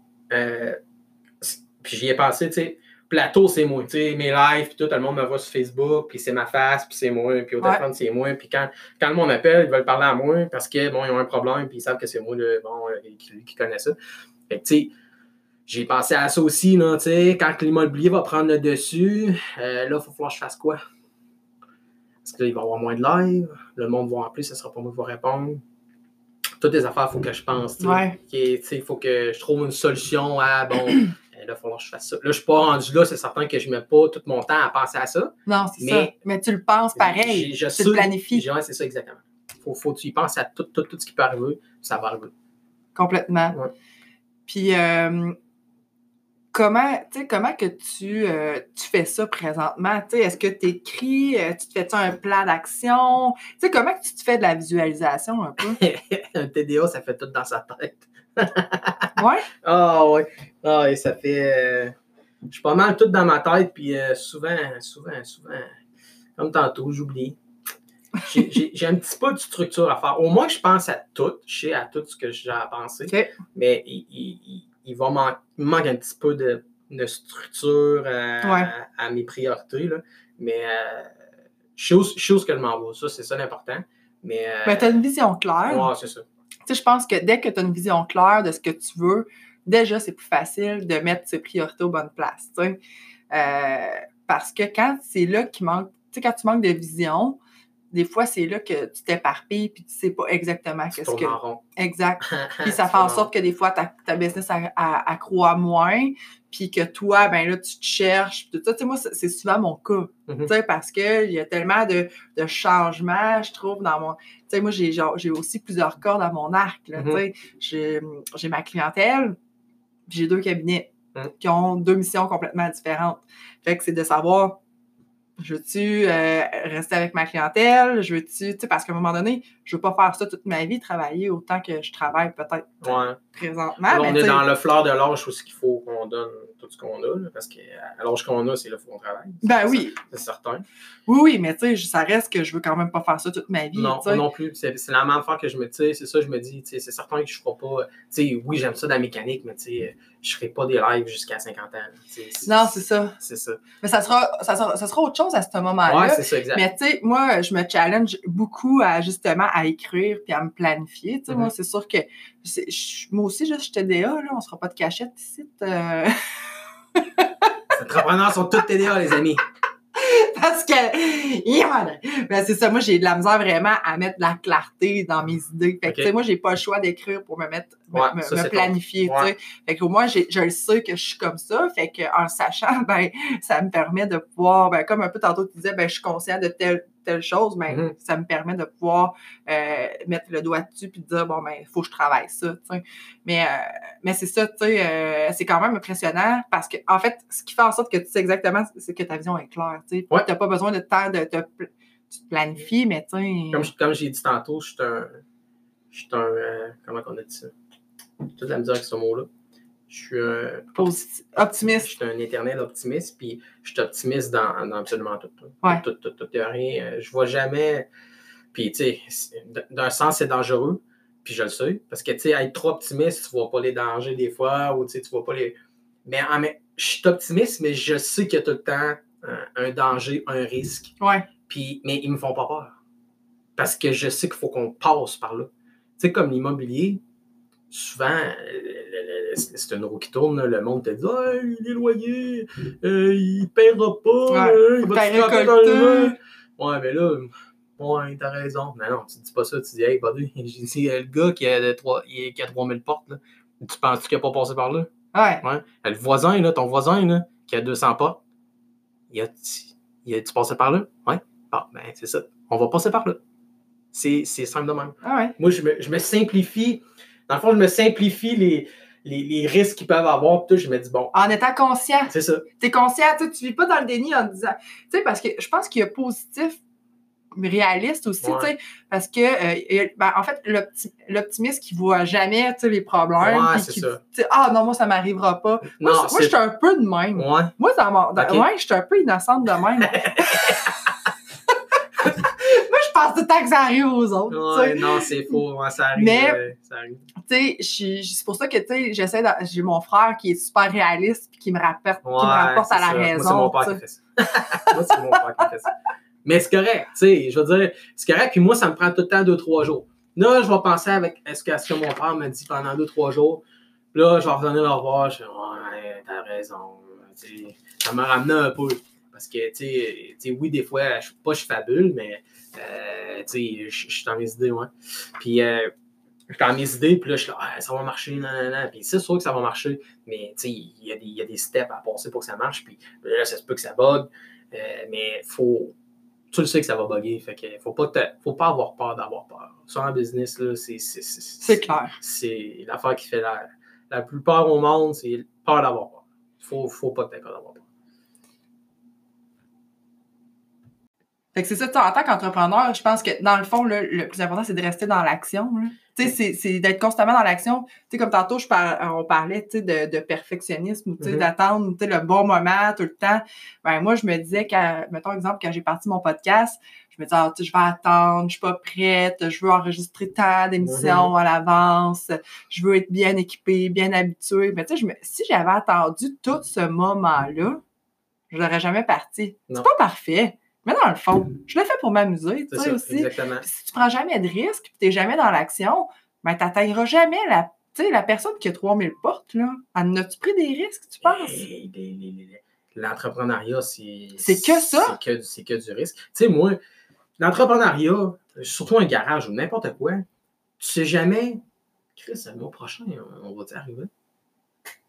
Speaker 2: puis j'y ai pensé, tu sais, plateau, c'est moi, tu sais, mes lives, puis tout, tout le monde me voit sur Facebook, puis c'est ma face, puis c'est moi, puis au
Speaker 1: Ouais.
Speaker 2: téléphone, c'est moi. Puis quand, quand le monde appelle, ils veulent parler à moi parce que, bon, ils ont un problème, puis ils savent que c'est moi, le, bon, euh, qui, qui connaît ça. Fait que, tu sais, j'ai pensé à ça aussi, là, tu sais, quand l'immobilier va prendre le dessus, euh, là, il va falloir que je fasse quoi? Parce que là, il va y avoir moins de live, le monde va appeler, ce sera pas moi qui va répondre. Toutes les affaires, il faut que je pense.
Speaker 1: Ouais.
Speaker 2: Il faut que je trouve une solution à, bon, il va falloir que je fasse ça. Là, je suis pas rendu là, c'est certain que je mets pas tout mon temps à penser à ça.
Speaker 1: Non, c'est
Speaker 2: Mais-
Speaker 1: ça. Mais tu le penses pareil.
Speaker 2: Je
Speaker 1: Tu le planifies
Speaker 2: ouais, c'est ça, exactement. Faut, faut que tu y penses à tout, tout, tout ce qui peut arriver, ça va arriver.
Speaker 1: complètement.
Speaker 2: Ouais.
Speaker 1: Puis euh, comment, comment que tu, euh, tu fais ça présentement? Est-ce que tu écris? tu te fais un plan d'action? Comment que tu te fais de la visualisation un peu?
Speaker 2: un TDA, ça fait tout dans sa tête.
Speaker 1: Ouais?
Speaker 2: Ah ouais. Ah, et ça fait. euh, je suis pas mal tout dans ma tête, puis euh, souvent, souvent, souvent, comme tantôt, j'oublie. J'ai- un petit peu de structure à faire. Au moins, je pense à tout. Je sais à tout ce que j'ai à penser. Mais il, il- il- va man- un petit peu de, de structure à,
Speaker 1: Ouais.
Speaker 2: à mes priorités. Là. Mais euh, je sais où, je sais où que je m'en vais. Ça, c'est ça l'important. Mais. euh,
Speaker 1: Ben, tu as une vision claire.
Speaker 2: ouais, c'est ça.
Speaker 1: Tu sais, je pense que dès que tu as une vision claire de ce que tu veux, déjà, c'est plus facile de mettre ses priorités aux bonnes places. tu sais. Euh, parce que quand c'est là qu'il manque, tu sais, quand tu manques de vision, des fois, c'est là que tu t'éparpilles puis tu sais pas exactement qu'est-ce que.
Speaker 2: en rond.
Speaker 1: Exact. Puis ça fait en sorte que des fois, ta, ta business accroît moins, puis que toi, ben là, tu te cherches, tout ça. Tu sais, moi, c'est souvent mon cas,
Speaker 2: Mhm.
Speaker 1: tu sais, parce qu'il y a tellement de, de changements, je trouve, dans mon... Tu sais, moi, j'ai genre- j'ai aussi plusieurs cordes à mon arc, tu
Speaker 2: Mhm.
Speaker 1: sais. J'ai- J'ai ma clientèle, puis j'ai deux cabinets
Speaker 2: Mhm.
Speaker 1: qui ont deux missions complètement différentes. Fait que c'est de savoir Je veux-tu euh, rester avec ma clientèle? Je veux-tu, tu sais, parce qu'à un moment donné, je veux pas faire ça toute ma vie, travailler autant que je travaille peut-être
Speaker 2: Ouais.
Speaker 1: présentement.
Speaker 2: On est dans le fleur de l'âge où il faut qu'on donne tout ce qu'on a. là, parce qu'à l'âge qu'on a, c'est là qu'on travaille.
Speaker 1: Ben oui,
Speaker 2: C'est certain.
Speaker 1: oui, oui, mais tu sais, ça reste que je veux quand même pas faire ça toute ma vie.
Speaker 2: Non, non plus. C'est c'est la même affaire que je me dis. C'est ça, je me dis. C'est certain que je ne ferai pas. tu sais, oui, j'aime ça dans la mécanique, mais tu sais, je ne ferai pas des lives jusqu'à 50 ans.
Speaker 1: Non, c'est ça.
Speaker 2: C'est ça.
Speaker 1: Mais ça sera, ça sera, ça sera autre chose à ce moment-là.
Speaker 2: Ouais, c'est ça, exact.
Speaker 1: Mais tu sais, moi, je me challenge beaucoup à justement à écrire puis à me planifier. Tu sais, moi, c'est sûr que je- moi aussi, je suis TDA, là, on sera pas de cachette ici. euh,
Speaker 2: Les entrepreneurs sont tous TDA, les amis.
Speaker 1: parce que, yeah, ben, c'est ça, moi, j'ai de la misère vraiment à mettre de la clarté dans mes idées. Fait que,
Speaker 2: Ok.
Speaker 1: tu sais, moi, j'ai pas le choix d'écrire pour me mettre, me,
Speaker 2: Ouais,
Speaker 1: me-
Speaker 2: ça,
Speaker 1: me
Speaker 2: c'est
Speaker 1: planifier,
Speaker 2: Ouais.
Speaker 1: Fait que, au moins, je le sais que je suis comme ça. Fait que, en le sachant, ben, ça me permet de pouvoir, ben, comme un peu tantôt, tu disais, ben, je suis conscient de telle, telle chose, mais
Speaker 2: Mhm.
Speaker 1: ça me permet de pouvoir euh, mettre le doigt dessus puis de dire, bon, ben, il faut que je travaille ça. Mais, euh, mais c'est ça, tu sais, euh, c'est quand même impressionnant parce que, en fait, ce qui fait en sorte que tu sais exactement, c'est que ta vision est claire, tu.
Speaker 2: Ouais.
Speaker 1: N'as pas besoin de temps de te tu te planifies, mais tu sais.
Speaker 2: Comme, comme j'ai dit tantôt, je suis un. Je suis un. euh, comment on a dit ça? Toute la misère avec ce mot-là. Je suis un.
Speaker 1: posi-
Speaker 2: Je
Speaker 1: optimiste.
Speaker 2: suis un éternel optimiste, puis je suis optimiste dans, dans absolument tout. tout.
Speaker 1: Ouais.
Speaker 2: Tout, tout, tout, il y a rien. euh, Je vois jamais. Puis, tu sais, d'un sens, c'est dangereux, puis je le sais, parce que, tu sais, être trop optimiste, tu vois pas les dangers des fois, ou tu sais, tu vois pas les. Mais en je suis optimiste, mais je sais qu'il y a tout le temps un, un danger, un risque.
Speaker 1: Ouais.
Speaker 2: Puis, mais ils me font pas peur. Parce que je sais qu'il faut qu'on passe par là. Tu sais, comme l'immobilier, souvent, euh, c'est une roue qui tourne, le monde te dit Ah, les loyers, euh, il ne paiera pas,
Speaker 1: Ouais,
Speaker 2: euh, il va te frapper dans le. Ouais, mais là, ouais, t'as raison. Mais non, tu dis pas ça, tu dis Hey, buddy, dit, euh, le gars qui a, de trois- il- qui a 3000 portes, là, tu penses qu'il n'a pas passé par là?
Speaker 1: Ouais.
Speaker 2: Ouais. Le voisin, là, ton voisin, là, qui a 200 portes, il a, il a, tu passé par là? Ouais. Bon, ben, c'est ça. On va passer par là. C'est c'est simple de même.
Speaker 1: Ah ouais.
Speaker 2: Moi, je me, je me simplifie. Dans le fond, je me simplifie les, les, les risques qu'ils peuvent avoir. Tout, je me dis, bon,
Speaker 1: En étant conscient.
Speaker 2: c'est ça.
Speaker 1: Tu es conscient, tu tu vis pas dans le déni en disant. Tu sais, parce que je pense qu'il y a positif, mais réaliste aussi,
Speaker 2: Ouais.
Speaker 1: tu sais, parce que, euh, ben, en fait, l'opti- l'optimiste qui voit jamais, tu sais, les problèmes.
Speaker 2: Ouais,
Speaker 1: qui,
Speaker 2: ça.
Speaker 1: tu sais, ah non, moi, ça m'arrivera pas. Moi,
Speaker 2: Non,
Speaker 1: moi, je suis un peu de même.
Speaker 2: Ouais.
Speaker 1: Moi, dans mon. dans-
Speaker 2: Ok.
Speaker 1: Ouais, je suis un peu innocente de même. pense tout le temps que ça arrive aux autres.
Speaker 2: Ouais, non, c'est faux. Ouais, ça arrive.
Speaker 1: Mais-
Speaker 2: euh,
Speaker 1: tu sais, suis- c'est pour ça que, tu sais, j'essaie, de- j'ai mon frère qui est super réaliste puis qui me rapporte, qui me
Speaker 2: Ouais,
Speaker 1: rapporte à la
Speaker 2: ça. Moi,
Speaker 1: raison.
Speaker 2: c'est mon père qui fait ça. moi, c'est mon père qui fait ça. Mais c'est correct, tu sais, je veux dire, c'est correct, puis moi, ça me prend tout le temps deux, trois jours. Là, je vais penser avec est-ce que, à ce que mon père m'a dit pendant deux, trois jours. Là, je vais revenir le revoir, je vais ouais, t'as raison. Ça m'a ramené un peu. Parce que, tu sais, tu sais, oui, des fois, je, pas je fabule, mais, euh, tu sais, je suis dans mes idées, ouais. Puis, euh, je suis dans mes idées, puis là, je suis là, Ah, ça va marcher, non, non, non. Puis c'est sûr que ça va marcher, mais, tu sais, il y, a des- il y a des steps à passer pour que ça marche, puis là, ça se peut que ça bug, euh, mais faut. Tu le sais que ça va bugger, fait que faut pas, te- faut pas avoir peur d'avoir peur. Ça, en business, là, c'est. c'est- c'est-
Speaker 1: C'est clair.
Speaker 2: c'est l'affaire qui fait la, la plus peur au monde, c'est peur d'avoir peur. Faut, faut pas que t'aies peur d'avoir peur.
Speaker 1: Fait que c'est ça, en tant qu'entrepreneur, je pense que dans le fond, là, le plus important, c'est de rester dans l'action. Tu sais, c'est- d'être constamment dans l'action. Tu sais, comme tantôt, je par- on parlait, tu sais, de, de perfectionnisme tu sais,
Speaker 2: Mhm.
Speaker 1: d'attendre, tu sais, le bon moment tout le temps. Ben, moi, je me disais, quand, mettons exemple, quand j'ai parti mon podcast, je me disais, ah, tu sais, je vais attendre, je suis pas prête, je veux enregistrer tant d'émissions à l'avance, je veux être bien équipée, bien habituée. Mais tu sais, je me- si j'avais attendu tout ce moment-là, je l'aurais jamais parti. C'est pas parfait. Mais dans le fond, je le fais pour m'amuser, tu sais, aussi.
Speaker 2: exactement.
Speaker 1: Puis si tu prends jamais de risques, puis t'es jamais dans l'action, ben t'atteindras jamais la, la personne qui a 3000 portes, là. En as-tu pris des risques, tu penses?
Speaker 2: L'entrepreneuriat, c'est.
Speaker 1: C'est que ça?
Speaker 2: C'est que, que du risque. Tu sais, moi, l'entrepreneuriat, surtout un garage ou n'importe quoi, tu sais jamais, Chris, le mois prochain, on, on va-tu arriver?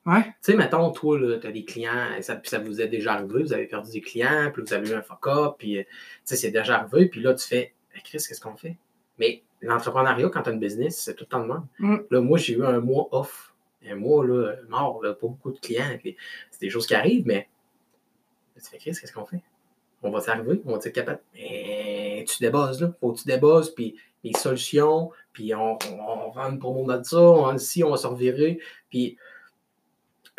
Speaker 1: Ouais.
Speaker 2: Tu sais, mettons, toi, tu as des clients, ça, puis ça vous est déjà arrivé, vous avez perdu des clients, puis vous avez eu un fuck-up, puis euh, tu sais, c'est déjà arrivé, puis là, tu fais, Hey, Chris, qu'est-ce qu'on fait? Mais l'entrepreneuriat, quand tu as une business, c'est tout le temps de même.
Speaker 1: Mm.
Speaker 2: Là, moi, j'ai eu un mois off. Un mois, là, mort, là, pas beaucoup de clients. puis C'est des choses qui arrivent, mais tu fais, Chris, qu'est-ce qu'on fait? on va s'arriver, on va être capable. Mais tu débosses, là. Faut que tu débosses, puis les solutions, puis on, on, vend une promo de ça, on ici, on va se revirer, puis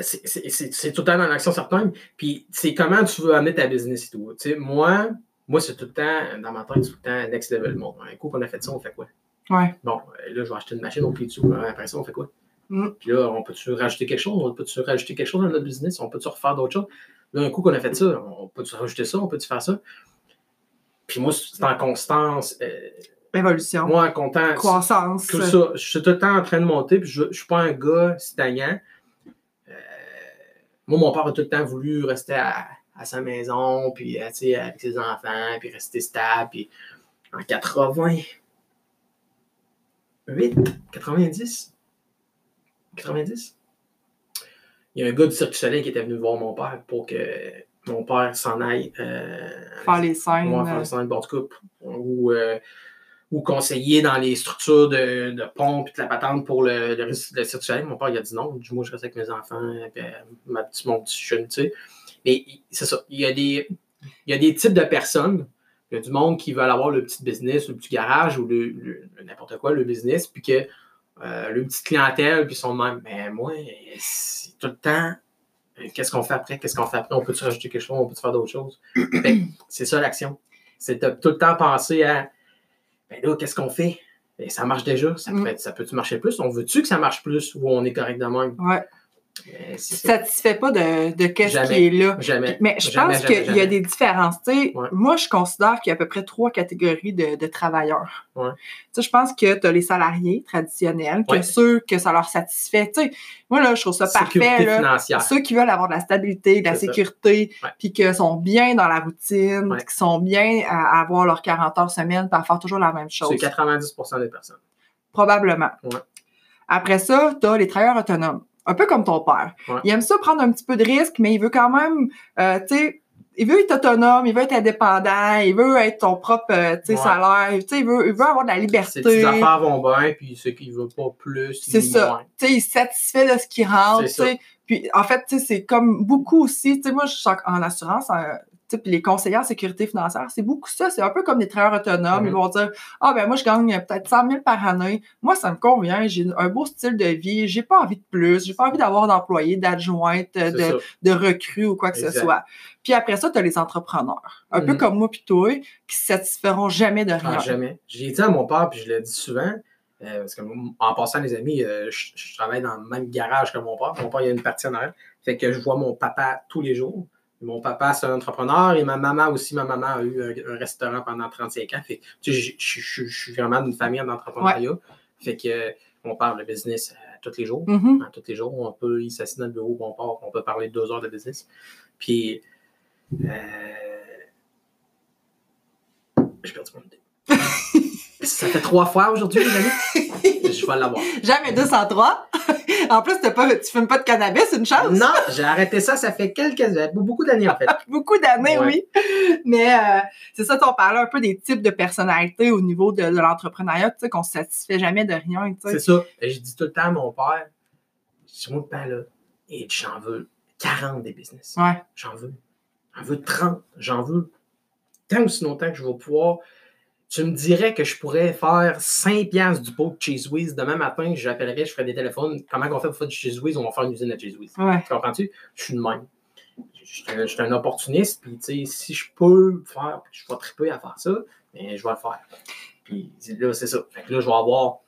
Speaker 2: c'est tout le temps dans l'action certaine. Puis c'est comment tu veux amener ta business et tout. Moi, moi c'est tout le temps, dans ma tête, c'est tout le temps next level. Bon, un coup qu'on a fait ça, on fait quoi?
Speaker 1: Ouais.
Speaker 2: Bon, euh, là, je vais acheter une machine, on plie dessus. Après ça, on fait quoi?
Speaker 1: Mm.
Speaker 2: Puis là, on peut-tu rajouter quelque chose? On peut-tu rajouter quelque chose dans notre business? On peut-tu refaire d'autres choses? Là, un coup qu'on a fait ça, on peut-tu rajouter ça? On peut-tu faire ça? Puis moi, c'est en constance. Euh,
Speaker 1: Évolution.
Speaker 2: moi, en content.
Speaker 1: Croissance.
Speaker 2: Tout ça. Je suis tout le temps en train de monter, puis je ne suis pas un gars citoyen. Euh, moi, mon père a tout le temps voulu rester à, à sa maison, puis euh, avec ses enfants, puis rester stable. Puis en 88, 90, 90, il y a un gars du Cirque du Soleil qui était venu voir mon père pour que mon père s'en aille. Euh,
Speaker 1: Faire les scènes.
Speaker 2: moi, faire
Speaker 1: euh,
Speaker 2: les scènes, bon, tout cas, ou, euh, ou conseiller dans les structures de, de pompe et de la patente pour le, le, le Soleil. Mon père, il a dit non. Du moi, je reste avec mes enfants, euh, ma petite, mon petit jeune, tu sais. Mais c'est ça. Il y, a des, il y a des types de personnes. Il y a du monde qui veulent avoir le petit business, le petit garage ou le, n'importe quoi, le business, puis que euh, le petite clientèle, puis sont même. Mais moi, c'est tout le temps. euh, Qu'est-ce qu'on fait après? Qu'est-ce qu'on fait après? On peut-tu rajouter quelque chose? On peut-tu faire d'autres choses? C'est ça l'action. C'est de tout le temps penser à ben là, qu'est-ce qu'on fait? Ben, ça marche déjà. Ça,
Speaker 1: Mm.
Speaker 2: peut, ça peut-tu marcher plus? On veut-tu que ça marche plus ou on est correct de même?
Speaker 1: Ouais.
Speaker 2: Ça.
Speaker 1: satisfais pas de, de qu'est-ce
Speaker 2: Jamais.
Speaker 1: qui est là?
Speaker 2: Jamais.
Speaker 1: Mais je
Speaker 2: Jamais,
Speaker 1: pense qu'il y a des différences.
Speaker 2: Ouais.
Speaker 1: Moi, je considère qu'il y a à peu près trois catégories de, de travailleurs.
Speaker 2: Ouais.
Speaker 1: Je pense que tu as les salariés traditionnels, que
Speaker 2: Ouais.
Speaker 1: ceux que ça leur satisfait. Moi, là, je trouve ça
Speaker 2: Sécurité
Speaker 1: parfait. Là. Ceux qui veulent avoir de la stabilité, de la sécurité, puis qui sont bien dans la routine, qui sont bien à avoir leurs 40 heures semaine, puis à faire toujours la même chose.
Speaker 2: C'est 90% des personnes.
Speaker 1: Probablement. Après ça, tu as les travailleurs autonomes. Un peu comme ton père.
Speaker 2: Ouais.
Speaker 1: Il aime ça prendre un petit peu de risque, mais il veut quand même, euh, tu sais, il veut être autonome, il veut être indépendant, il veut être ton propre euh, tu sais,
Speaker 2: Ouais.
Speaker 1: salaire, tu sais, il veut, il veut avoir de la
Speaker 2: Ses
Speaker 1: liberté.
Speaker 2: petites affaires vont bien, puis ce qu'il veut pas plus,
Speaker 1: C'est ça. sais, il est satisfait de ce qui rentre. Puis en fait, tu sais, c'est comme beaucoup aussi, tu sais, moi, je suis en, assurance, puis les conseillers en sécurité financière, c'est beaucoup ça. C'est un peu comme des travailleurs autonomes.
Speaker 2: Mhm.
Speaker 1: Ils vont dire, ah ben moi, je gagne peut-être 100 000 par année. Moi, ça me convient. J'ai un beau style de vie. J'ai pas envie de plus. J'ai pas envie d'avoir d'employés, d'adjointes, de, recrues ou quoi que ce soit. Puis après ça, tu as les entrepreneurs. Un peu
Speaker 2: Mhm.
Speaker 1: comme moi puis toi, qui se satisferont jamais de
Speaker 2: Ah,
Speaker 1: rien.
Speaker 2: jamais. J'ai dit à mon père, puis je l'ai dit souvent, euh, parce que en passant, les amis, euh, je, je travaille dans le même garage que mon père. Mon père, il a une partie en arrière. Fait que je vois mon papa tous les jours. Mon papa, c'est un entrepreneur et ma maman aussi. Ma maman a eu un, un restaurant pendant 35 ans. Fait tu sais, je- suis vraiment d'une famille d'entrepreneuriat. Fait que on parle de business euh, tous les jours. Hein, tous les jours. On peut y s'asseoir dans le bureau, on, part, on peut parler deux heures de business. Puis, euh, j'ai perdu mon idée. Ça fait trois fois aujourd'hui, les amis. Je vais l'avoir.
Speaker 1: Jamais 203. en plus, t'as pas, tu fumes pas de cannabis, une chance?
Speaker 2: Non, j'ai arrêté ça, ça fait quelques beaucoup d'années en fait.
Speaker 1: Beaucoup d'années,
Speaker 2: Ouais.
Speaker 1: oui. Mais euh, c'est ça, on parlait un peu des types de personnalités au niveau de, de l'entrepreneuriat, tu sais, qu'on se satisfait jamais de rien, tu
Speaker 2: C'est ça. Et je dis tout le temps à mon père, je mon père là, et j'en veux 40 des business.
Speaker 1: Ouais.
Speaker 2: J'en veux. J'en veux 30. J'en veux tant ou si longtemps que je vais pouvoir. Tu me dirais que je pourrais faire 5 piastres du pot de Cheese Whiz. Demain matin, j'appellerais, je ferais des téléphones. Comment on fait pour faire du Cheese Whiz? On va faire une usine de Cheese Whiz.
Speaker 1: Ouais.
Speaker 2: Tu comprends-tu? Je suis de même. Je suis un, je suis un opportuniste, puis tu sais, si je peux faire, puis je vais triper à faire ça, mais je vais le faire. Puis là, c'est ça. Fait que là, je vais avoir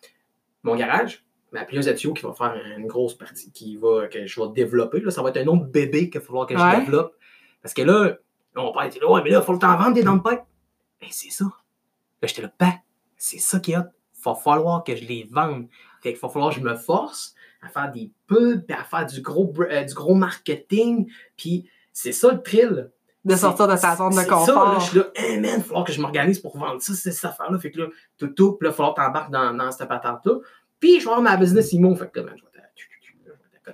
Speaker 2: mon garage, ma plieuse à tuyaux qui va faire une grosse partie, qui va, que je vais développer. Là, ça va être un autre bébé qu'il va falloir que
Speaker 1: Ouais.
Speaker 2: je développe. Parce que là, mon père était là, ouais, mais là, il faut le temps vendre des dents de. Ben, c'est ça. Là, j'étais là, ben, c'est ça qui est hot. Il va falloir que je les vende. Fait qu'il va falloir que je me force à faire des pubs, puis à faire du gros, euh, du gros marketing. Puis c'est ça le thrill.
Speaker 1: De sortir de ta zone de
Speaker 2: c'est Ça, là,
Speaker 1: confort.
Speaker 2: je suis là, hey man, il va falloir que je m'organise pour vendre ça, c'est cette affaire-là. Fait que là, tout, tout, puis là, il va falloir que t'embarques dans, dans cette patente-là. Puis je vais avoir ma business IMO. Fait que là, man, je vais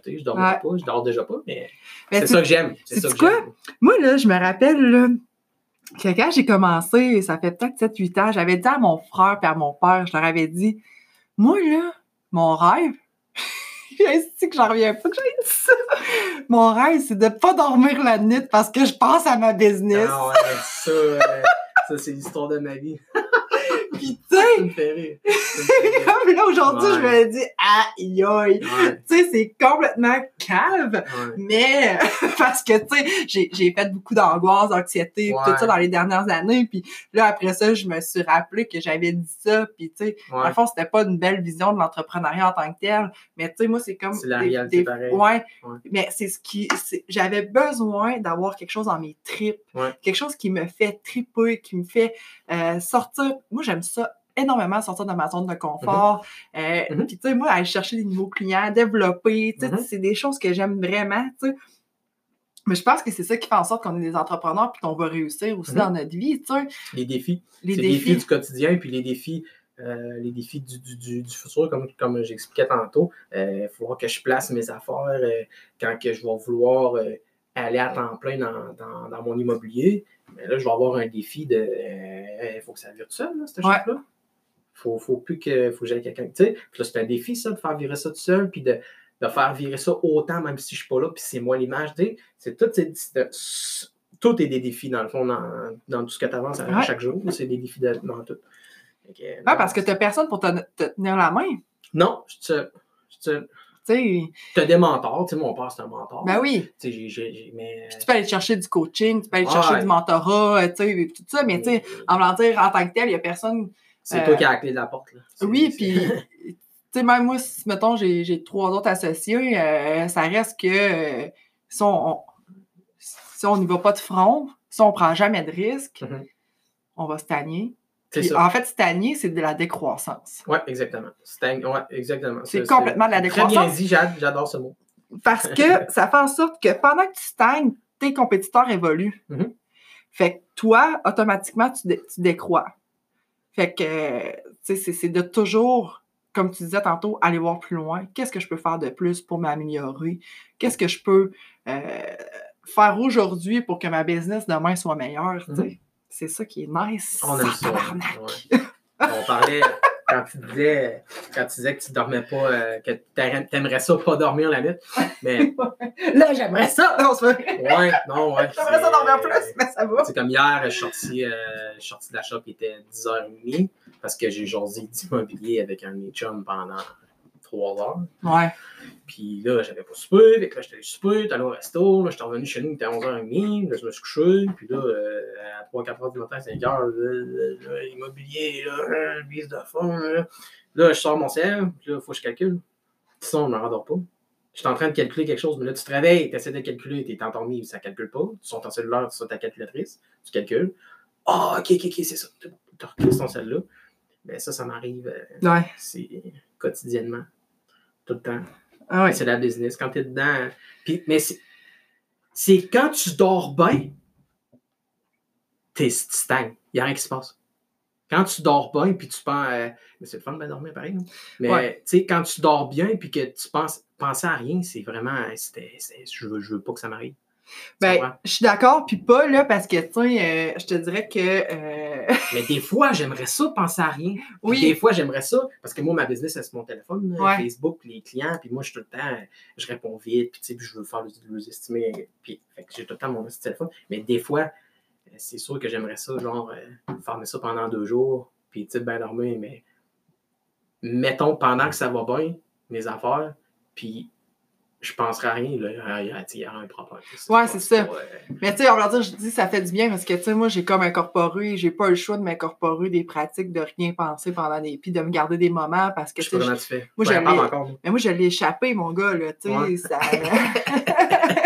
Speaker 2: t'a- je dors
Speaker 1: Ouais.
Speaker 2: pas, je dors déjà pas, mais
Speaker 1: Mais
Speaker 2: c'est ça que j'aime. C'est
Speaker 1: sais-tu
Speaker 2: ça que
Speaker 1: quoi? Moi, là, je me rappelle, là, quand j'ai commencé, ça fait peut-être 7-8 ans, j'avais dit à mon frère et à mon père, je leur avais dit, moi, là, mon rêve, Est-ce que j'en reviens pas que j'ai dit ça? Mon rêve, c'est de pas dormir la nuit parce que je pense à ma business.
Speaker 2: Ah ouais, ça, euh, ça c'est l'histoire de ma vie.
Speaker 1: Puis tu sais, comme là aujourd'hui, je me dis, aïe aïe.
Speaker 2: Ouais,
Speaker 1: Tu sais, c'est complètement cave.
Speaker 2: ouais.
Speaker 1: Mais parce que, tu sais, j'ai, j'ai fait beaucoup d'angoisse, d'anxiété, tout ça dans les dernières années. Puis là, après ça, je me suis rappelé que j'avais dit ça. Puis, tu sais, le fond, c'était pas une belle vision de l'entrepreneuriat en tant que tel. Mais, tu sais, moi, c'est comme...
Speaker 2: C'est la
Speaker 1: des-
Speaker 2: réalité
Speaker 1: des-
Speaker 2: pareil.
Speaker 1: Ouais. Mais c'est ce qui... c'est- J'avais besoin d'avoir quelque chose dans mes tripes.
Speaker 2: Ouais.
Speaker 1: Quelque chose qui me fait triper, qui me fait euh, sortir... Moi, j'aime ça énormément sortir de ma zone de confort. Euh,
Speaker 2: Mhm.
Speaker 1: Puis, tu sais, moi, aller chercher des nouveaux clients, développer, tu sais,
Speaker 2: Mhm.
Speaker 1: c'est des choses que j'aime vraiment, tu sais. Mais je pense que c'est ça qui fait en sorte qu'on est des entrepreneurs puis qu'on va réussir aussi dans notre vie, tu sais.
Speaker 2: Les défis.
Speaker 1: Les
Speaker 2: défis du quotidien, puis les défis, euh, les défis du, du, du, du futur, comme, comme j'expliquais tantôt. Il faut voir que je place mes affaires euh, quand que je vais vouloir euh, aller à temps plein dans, dans, dans mon immobilier. Mais là, je vais avoir un défi de. Il faut que ça vire tout seul, là, cette
Speaker 1: Ouais.
Speaker 2: chose-là. Faut, faut plus que. Faut que j'aille quelqu'un. Tu sais, puis là, c'est un défi, ça, de faire virer ça tout seul, puis de, de faire virer ça autant, même si je suis pas là, puis c'est moi l'image. Tu sais, c'est tout. c'est- c'est- tout est des défis, dans le fond, dans, dans tout ce que tu avances à
Speaker 1: Ouais.
Speaker 2: chaque jour. C'est des défis de- dans tout. Que,
Speaker 1: Ouais, parce que t'as personne pour te, te tenir la main,
Speaker 2: Non, je te. Je te.
Speaker 1: Tu.
Speaker 2: T'as des mentors, tu sais, mon père, c'est un mentor.
Speaker 1: Ben oui.
Speaker 2: Mais.
Speaker 1: Tu peux aller chercher du coaching, tu peux aller
Speaker 2: Ouais.
Speaker 1: chercher du mentorat, euh, tu sais, tout ça, mais tu sais, en voulant dire, en tant que tel, il y a personne...
Speaker 2: C'est
Speaker 1: euh,
Speaker 2: toi qui as la clé de la porte, là.
Speaker 1: Oui, puis... Tu sais, même moi, si, mettons, j'ai trois autres associés, euh, ça reste que euh, si on, si on n'y va pas de front, si on prend jamais de risque,
Speaker 2: Mhm.
Speaker 1: on va stagner.
Speaker 2: C'est
Speaker 1: Puis,
Speaker 2: ça.
Speaker 1: En fait, stagner, c'est de la décroissance.
Speaker 2: Ouais, exactement. Stang- Ouais, exactement.
Speaker 1: C'est complètement de la
Speaker 2: Très bien
Speaker 1: décroissance.
Speaker 2: dit, j'a- j'adore ce mot.
Speaker 1: Parce que ça fait en sorte que pendant que tu stagnes, tes compétiteurs évoluent.
Speaker 2: Mhm.
Speaker 1: Fait que toi, automatiquement, tu, dé- tu décrois. Fait que, tu sais, c'est- de toujours, comme tu disais tantôt, aller voir plus loin. Qu'est-ce que je peux faire de plus pour m'améliorer? Qu'est-ce que je peux euh, faire aujourd'hui pour que ma business demain soit meilleure? sais? C'est ça qui est nice.
Speaker 2: On aime ça. Ouais. On parlait, quand tu disais, quand tu disais que tu dormais pas, euh, que t'aimerais ça pas dormir la nuit. Mais,
Speaker 1: Là, j'aimerais ça. Non, c'est vrai.
Speaker 2: ouais, non, ouais.
Speaker 1: J'aimerais ça dormir plus, mais ça va.
Speaker 2: C'est comme hier, je suis sorti, euh, je suis sorti de la shop, il était 10h30 parce que j'ai jasé d'immobilier avec un de mes chums pendant 3 heures.
Speaker 1: Ouais.
Speaker 2: Puis là, j'avais pas soupé, fait que là, j'étais allé souper, j'étais allé au resto, là, j'étais revenu chez nous, il était 11h30, là, je me suis couché, puis là, euh, à 3-4 h du matin, 5 h, là, là, immobilier, là, bise de fond, là. Là, je sors mon ciel, puis là, il faut que je calcule. Sinon, je me rendors pas. Je suis en train de calculer quelque chose, mais là, tu te réveilles, tu essaies de calculer, tu es endormi, ça calcule pas. Tu sors ton cellulaire, tu sors ta calculatrice, tu calcules. Ah, ok, ok, ok, c'est ça. Tu recliques ton celle-là. Mais ça, ça m'arrive, euh,
Speaker 1: Ouais.
Speaker 2: c'est quotidiennement, tout le temps.
Speaker 1: Ah ouais.
Speaker 2: C'est la business. Quand tu es dedans. Puis, mais c'est, quand tu dors bien, t'es, stagnes. Il n'y a rien qui se passe. Quand tu dors bien, puis tu penses. euh, mais c'est le fun de bien dormir pareil. hein. Mais
Speaker 1: Ouais.
Speaker 2: tu sais, quand tu dors bien, puis que tu penses penser à rien, c'est vraiment. c'est- je, veux, je veux pas que ça m'arrive.
Speaker 1: Ben, je suis d'accord, puis pas, là, parce que, tu sais, euh, je te dirais que... euh,
Speaker 2: Mais des fois, j'aimerais ça penser à rien.
Speaker 1: Oui,
Speaker 2: Des fois, j'aimerais ça, parce que moi, ma business, c'est mon téléphone,
Speaker 1: Ouais.
Speaker 2: Facebook, les clients, puis moi, je suis tout le temps, je réponds vite, puis tu sais, puis je veux faire le, le estimer, puis j'ai tout le temps mon petit téléphone. Mais des fois, euh, c'est sûr que j'aimerais ça, genre, euh, faire ça pendant deux jours, puis tu sais, bien dormir, mais mettons, pendant que ça va bien, mes affaires, puis je penserai à rien, là, il y a- un problème.
Speaker 1: Ouais, c'est ça.
Speaker 2: pas, euh,
Speaker 1: mais tu sais, on va dire, je dis ça fait du bien parce que, tu sais, moi, j'ai comme incorporé, j'ai pas le choix de m'incorporer des pratiques de rien penser pendant des... Puis de me garder des moments parce que,
Speaker 2: je
Speaker 1: tu
Speaker 2: sais pas comment tu fais.
Speaker 1: moi,
Speaker 2: encore, moi.
Speaker 1: mais moi, je l'ai échappé, mon gars, là, tu sais,
Speaker 2: Ouais.
Speaker 1: ça...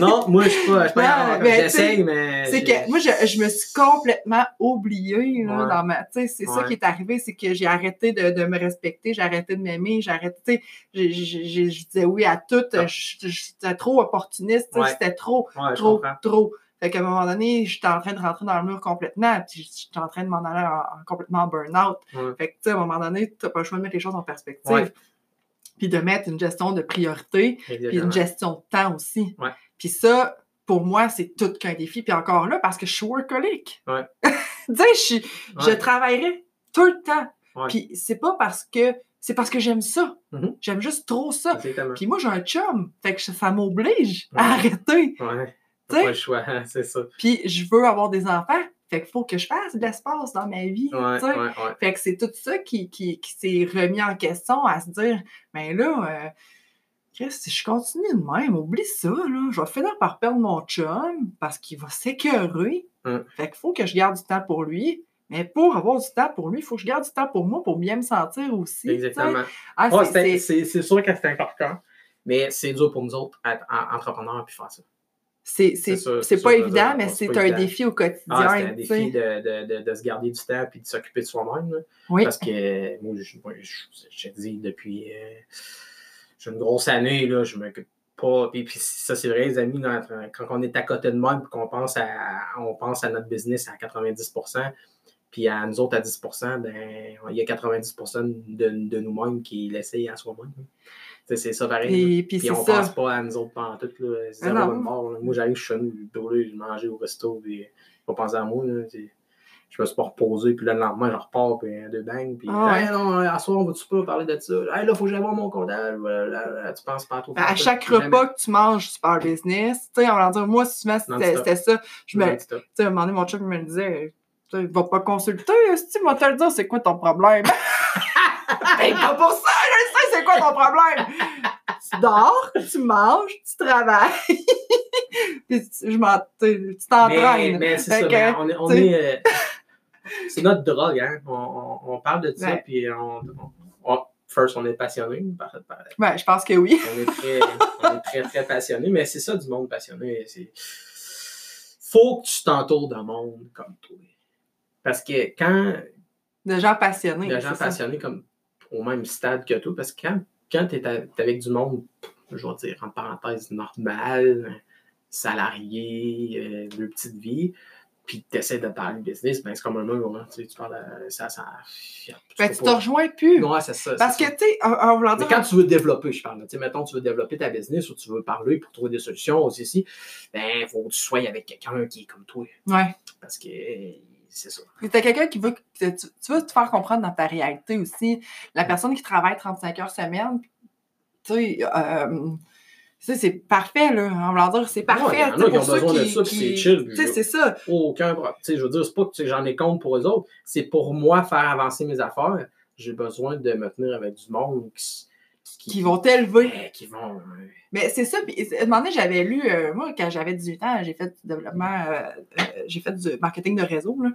Speaker 2: Non, moi, je suis pas, je suis pas
Speaker 1: mais
Speaker 2: J'essaye, mais.
Speaker 1: C'est que moi, je, je me suis complètement oubliée là,
Speaker 2: Ouais.
Speaker 1: dans ma. Tu sais, c'est ça qui est arrivé, c'est que j'ai arrêté de, de me respecter, j'ai arrêté de m'aimer, j'ai arrêté. Tu sais, je disais oui à tout.
Speaker 2: Ah.
Speaker 1: J'étais trop opportuniste, c'était trop, trop, trop. Fait qu'à un moment donné, j'étais en train de rentrer dans le mur complètement, puis j'étais en train de m'en aller en, en- complètement en burn-out. Fait que, tu sais, à un moment donné, tu n'as pas le choix de mettre les choses en perspective. Puis de mettre une gestion de priorité, puis une gestion de temps aussi.
Speaker 2: Ouais.
Speaker 1: Puis ça, pour moi, c'est tout qu'un défi. Puis encore là, parce que je suis workaholic.
Speaker 2: Ouais.
Speaker 1: tu sais, je, travaillerai tout le temps.
Speaker 2: Ouais.
Speaker 1: Puis c'est pas parce que c'est parce que j'aime ça.
Speaker 2: Mhm.
Speaker 1: J'aime juste trop ça.
Speaker 2: Exactement.
Speaker 1: Puis moi, j'ai un chum, fait que ça m'oblige à arrêter.
Speaker 2: Ouais. Pas le choix, hein, c'est ça.
Speaker 1: Puis je veux avoir des enfants, fait qu'il faut que je fasse de l'espace dans ma vie.
Speaker 2: Ouais, ouais.
Speaker 1: Fait que c'est tout ça qui, qui, qui s'est remis en question à se dire, ben là, euh, Chris, si je continue de même, oublie ça, là. Je vais finir par perdre mon chum parce qu'il va s'écœurer.
Speaker 2: Hum.
Speaker 1: Fait qu'il faut que je garde du temps pour lui. Mais pour avoir du temps pour lui, il faut que je garde du temps pour moi pour bien me sentir aussi.
Speaker 2: Exactement.
Speaker 1: Ah, c'est-
Speaker 2: sûr que c'est important, mais c'est dur pour nous autres, être en- entrepreneurs, puis faire ça.
Speaker 1: C'est pas évident, mais
Speaker 2: c'est
Speaker 1: un défi au quotidien.
Speaker 2: Ah, c'est un défi de, de, de, de se garder du temps puis de s'occuper de soi-même.
Speaker 1: Oui.
Speaker 2: Parce que moi, je, moi, je, je te dis, depuis euh, j'ai une grosse année, là, je m'occupe pas. Puis, puis ça, c'est vrai, les amis, quand on est à côté de même et qu'on pense à, on pense à notre business à 90% puis à nous autres à 10% ben, il y a 90 de, de nous-mêmes qui l'essayent à soi-même. Sais, C'est ça pareil.
Speaker 1: Et puis
Speaker 2: on
Speaker 1: ça.
Speaker 2: pense pas à nous autres pendant tout. Là. C'est
Speaker 1: Ah
Speaker 2: mort, là. Moi, j'arrive, je suis brûlé, je mangeais au resto, puis pas penser à moi. Là. Je me suis pas reposé, puis là, le lendemain, je repars, puis un deux bang, puis
Speaker 1: Ah
Speaker 2: hey, non, à soir, on va-tu pas parler de ça? Hey, là, faut que j'aille voir mon comptable. Là, là, là. Tu penses pas.
Speaker 1: Ben, à chaque repas que tu manges, super business. Tu sais, on va dire, moi, souvent, c'était ça. Je me, tu sais, à un moment donné, mon me disait, tu sais, va pas consulter, si va te le dire, c'est quoi ton problème? pas pour ça, je sais, c'est quoi ton problème? tu dors, tu manges, tu travailles. Puis tu- je tu tu
Speaker 2: Mais,
Speaker 1: t'entraînes.
Speaker 2: mais c'est ça,
Speaker 1: que,
Speaker 2: mais on est. on
Speaker 1: tu sais-
Speaker 2: est, euh, c'est notre drogue, hein. On, on, on parle de ça,
Speaker 1: Ouais.
Speaker 2: puis on, on- First, on est passionné par, par,
Speaker 1: Ben, je pense que oui.
Speaker 2: On est très, on est très, très passionné, mais c'est ça du monde passionné. C'est... Faut que tu t'entoures d'un monde comme toi. Parce que quand
Speaker 1: De gens passionnés.
Speaker 2: des gens
Speaker 1: ça.
Speaker 2: passionnés comme au même stade que toi, parce que quand, quand tu es avec du monde, je vais dire en parenthèse, normal, salarié, euh, de petite vie, puis tu essaies de parler business, ben c'est comme un mur, hein, tu, sais, tu parles à- ça, ça.
Speaker 1: Ben, tu te rejoins plus.
Speaker 2: Ouais, c'est ça.
Speaker 1: Parce que, tu sais, en, voulant
Speaker 2: Mais
Speaker 1: dire.
Speaker 2: quand tu veux développer, je parle, tu sais, mettons, tu veux développer ta business ou tu veux parler pour trouver des solutions aussi, ici, ben, faut que tu sois avec quelqu'un qui est comme toi.
Speaker 1: Ouais.
Speaker 2: Parce que euh, c'est ça.
Speaker 1: T'as quelqu'un qui veut que tu, tu veux te faire comprendre dans ta réalité aussi. La personne qui travaille 35 heures semaine, tu sais, euh, tu sais, c'est parfait, là. En voulant dire, c'est parfait.
Speaker 2: il y en a qui ont besoin de ça, puis c'est chill,
Speaker 1: Tu sais, c'est ça.
Speaker 2: Aucun problème. Tu sais, je veux dire, c'est pas que j'en ai compte pour eux autres, c'est pour moi faire avancer mes affaires. J'ai besoin de me tenir avec du monde qui,
Speaker 1: Qui vont t'élever.
Speaker 2: Ouais, qui vont.
Speaker 1: Mais c'est ça. Puis, à un moment donné, j'avais lu, euh, moi, quand j'avais 18 ans, j'ai fait du développement, euh, euh, j'ai fait du marketing de réseau. Là.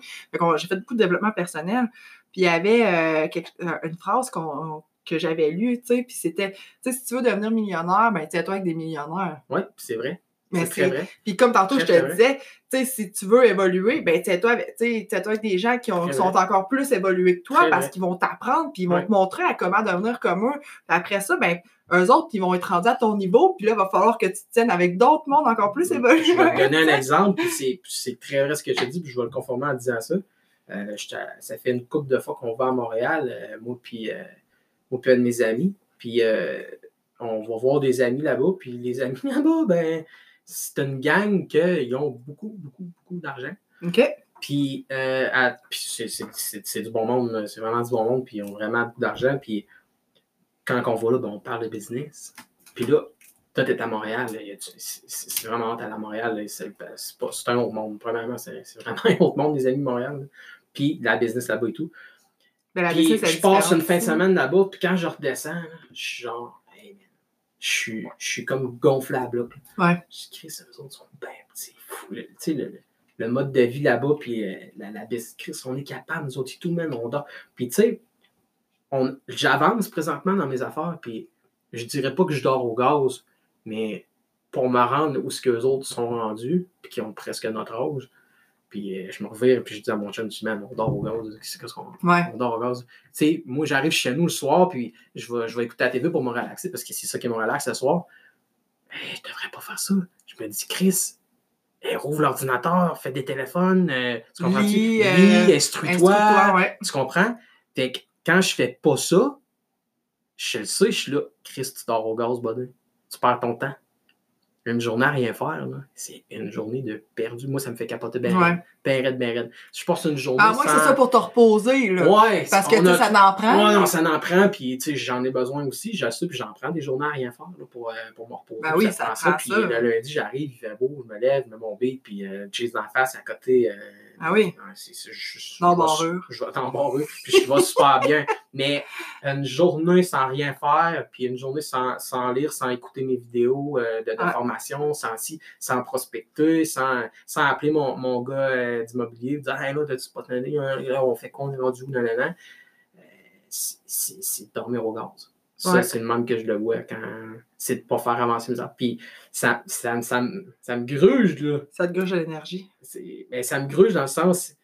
Speaker 1: J'ai fait beaucoup de développement personnel. Puis il y avait quelque- une phrase qu'on- que j'avais lue, tu sais, puis c'était, tu sais, si tu veux devenir millionnaire, ben, tiens-toi avec des millionnaires.
Speaker 2: Puis c'est vrai.
Speaker 1: Mais
Speaker 2: C'est vrai.
Speaker 1: puis comme tantôt, je te disais, tu sais, si tu veux évoluer, ben, tiens-toi avec, tu sais, tiens-toi avec des gens qui ont- sont
Speaker 2: vrai.
Speaker 1: encore plus évolués que toi parce qu'ils vont t'apprendre, puis ils vont
Speaker 2: Ouais.
Speaker 1: te montrer à comment devenir comme eux. Puis après ça, ben, eux autres, ils vont être rendus à ton niveau, puis là, il va falloir que tu te tiennes avec d'autres mondes encore plus évolués.
Speaker 2: Je vais te donner un exemple, puis c'est, très vrai ce que je te dis, puis je vais le conformer en disant ça. Euh, ça fait une couple de fois qu'on va à Montréal, euh, moi puis euh, moi puis un de mes amis. Puis euh, on va voir des amis là-bas, puis les amis là-bas, ben, c'est une gang qui ont beaucoup, beaucoup, beaucoup d'argent.
Speaker 1: OK?
Speaker 2: Puis, euh, à- puis c'est, c'est- c'est- c'est du bon monde, c'est vraiment du bon monde, puis ils ont vraiment beaucoup d'argent. Puis quand on va là, ben, on parle de business. Puis là, toi, t'es à Montréal, là, y a- c'est, vraiment hâte à Montréal. là. C'est, pas- c'est un autre monde. Premièrement, c'est, c'est vraiment un autre monde, les amis de Montréal. là. Puis la business là-bas et tout.
Speaker 1: Ben, la
Speaker 2: Puis je passe une fin de semaine là-bas, puis quand je redescends, là, je suis genre, hey, man, je suis, je suis comme gonflable. Là.
Speaker 1: Ouais.
Speaker 2: Je Chris, eux autres sont ben, c'est fou. là. Tu sais, le, le- mode de vie là-bas, puis euh, la, la Chris, on est capable, nous autres et tout, même, on dort. Puis tu sais, j'avance présentement dans mes affaires, puis je dirais pas que je dors au gaz, mais pour me rendre où ce que les autres sont rendus, puis qui ont presque notre âge, puis euh, je me revire, puis je dis à mon chum, tu man, on dort au gaz, qu'est-ce qu'on
Speaker 1: Ouais.
Speaker 2: on dort au gaz. Tu sais, moi, j'arrive chez nous le soir, puis je vais, je vais écouter la TV pour me relaxer, parce que c'est ça qui me relaxe ce soir. Hey, je devrais pas faire ça. Je me dis, Chris, hey, rouvre l'ordinateur, fais des téléphones, euh, tu comprends-tu?
Speaker 1: Lis, euh,
Speaker 2: instruis-toi.
Speaker 1: Ouais.
Speaker 2: Tu comprends? Fait que quand je fais pas ça, je le sais, je suis là, Chris, tu dors au gaz, buddy. Tu perds ton temps. Une journée à rien faire, là, c'est une journée de perdu. Moi, ça me fait capoter ben
Speaker 1: Ouais.
Speaker 2: ben raide, ben raide. Je passe une journée
Speaker 1: Ah, moi,
Speaker 2: sans...
Speaker 1: c'est ça pour te reposer, là.
Speaker 2: Ouais,
Speaker 1: Parce que
Speaker 2: a-
Speaker 1: ça n'en prend.
Speaker 2: Ouais, non, ça en prend, puis tu sais, j'en ai besoin aussi, j'assume, puis j'en prends des journées à rien faire là, pour, euh, pour me reposer.
Speaker 1: Ben oui,
Speaker 2: Puis
Speaker 1: ça
Speaker 2: prend
Speaker 1: prend
Speaker 2: Puis
Speaker 1: ça.
Speaker 2: le lundi, j'arrive, il fait beau, je me lève, je mets mon beat, puis euh, cheese dans la face à côté. euh,
Speaker 1: Ah oui?
Speaker 2: ouais, c'est- c'est- je- je-
Speaker 1: Dans
Speaker 2: je vais-
Speaker 1: barrure.
Speaker 2: Je vais dans barrure, puis je vais super bien. Mais une journée sans rien faire, puis une journée sans, sans lire, sans écouter mes vidéos euh, de, de
Speaker 1: Ouais.
Speaker 2: formation, sans, prospecter, sans, sans appeler mon, mon gars euh, d'immobilier, dire Hey là, t'as-tu pas donné, là, on fait quoi, on est rendu où, nan, nan, nan. Euh, c'est dormir au gaz. Ça,
Speaker 1: Ouais.
Speaker 2: c'est le manque que je le vois quand c'est de pas faire avancer mes affaires. Puis ça, ça, ça, me- ça me gruge, là.
Speaker 1: Ça te gauche de l'énergie.
Speaker 2: C'est- ben, ça me gruge dans le sens,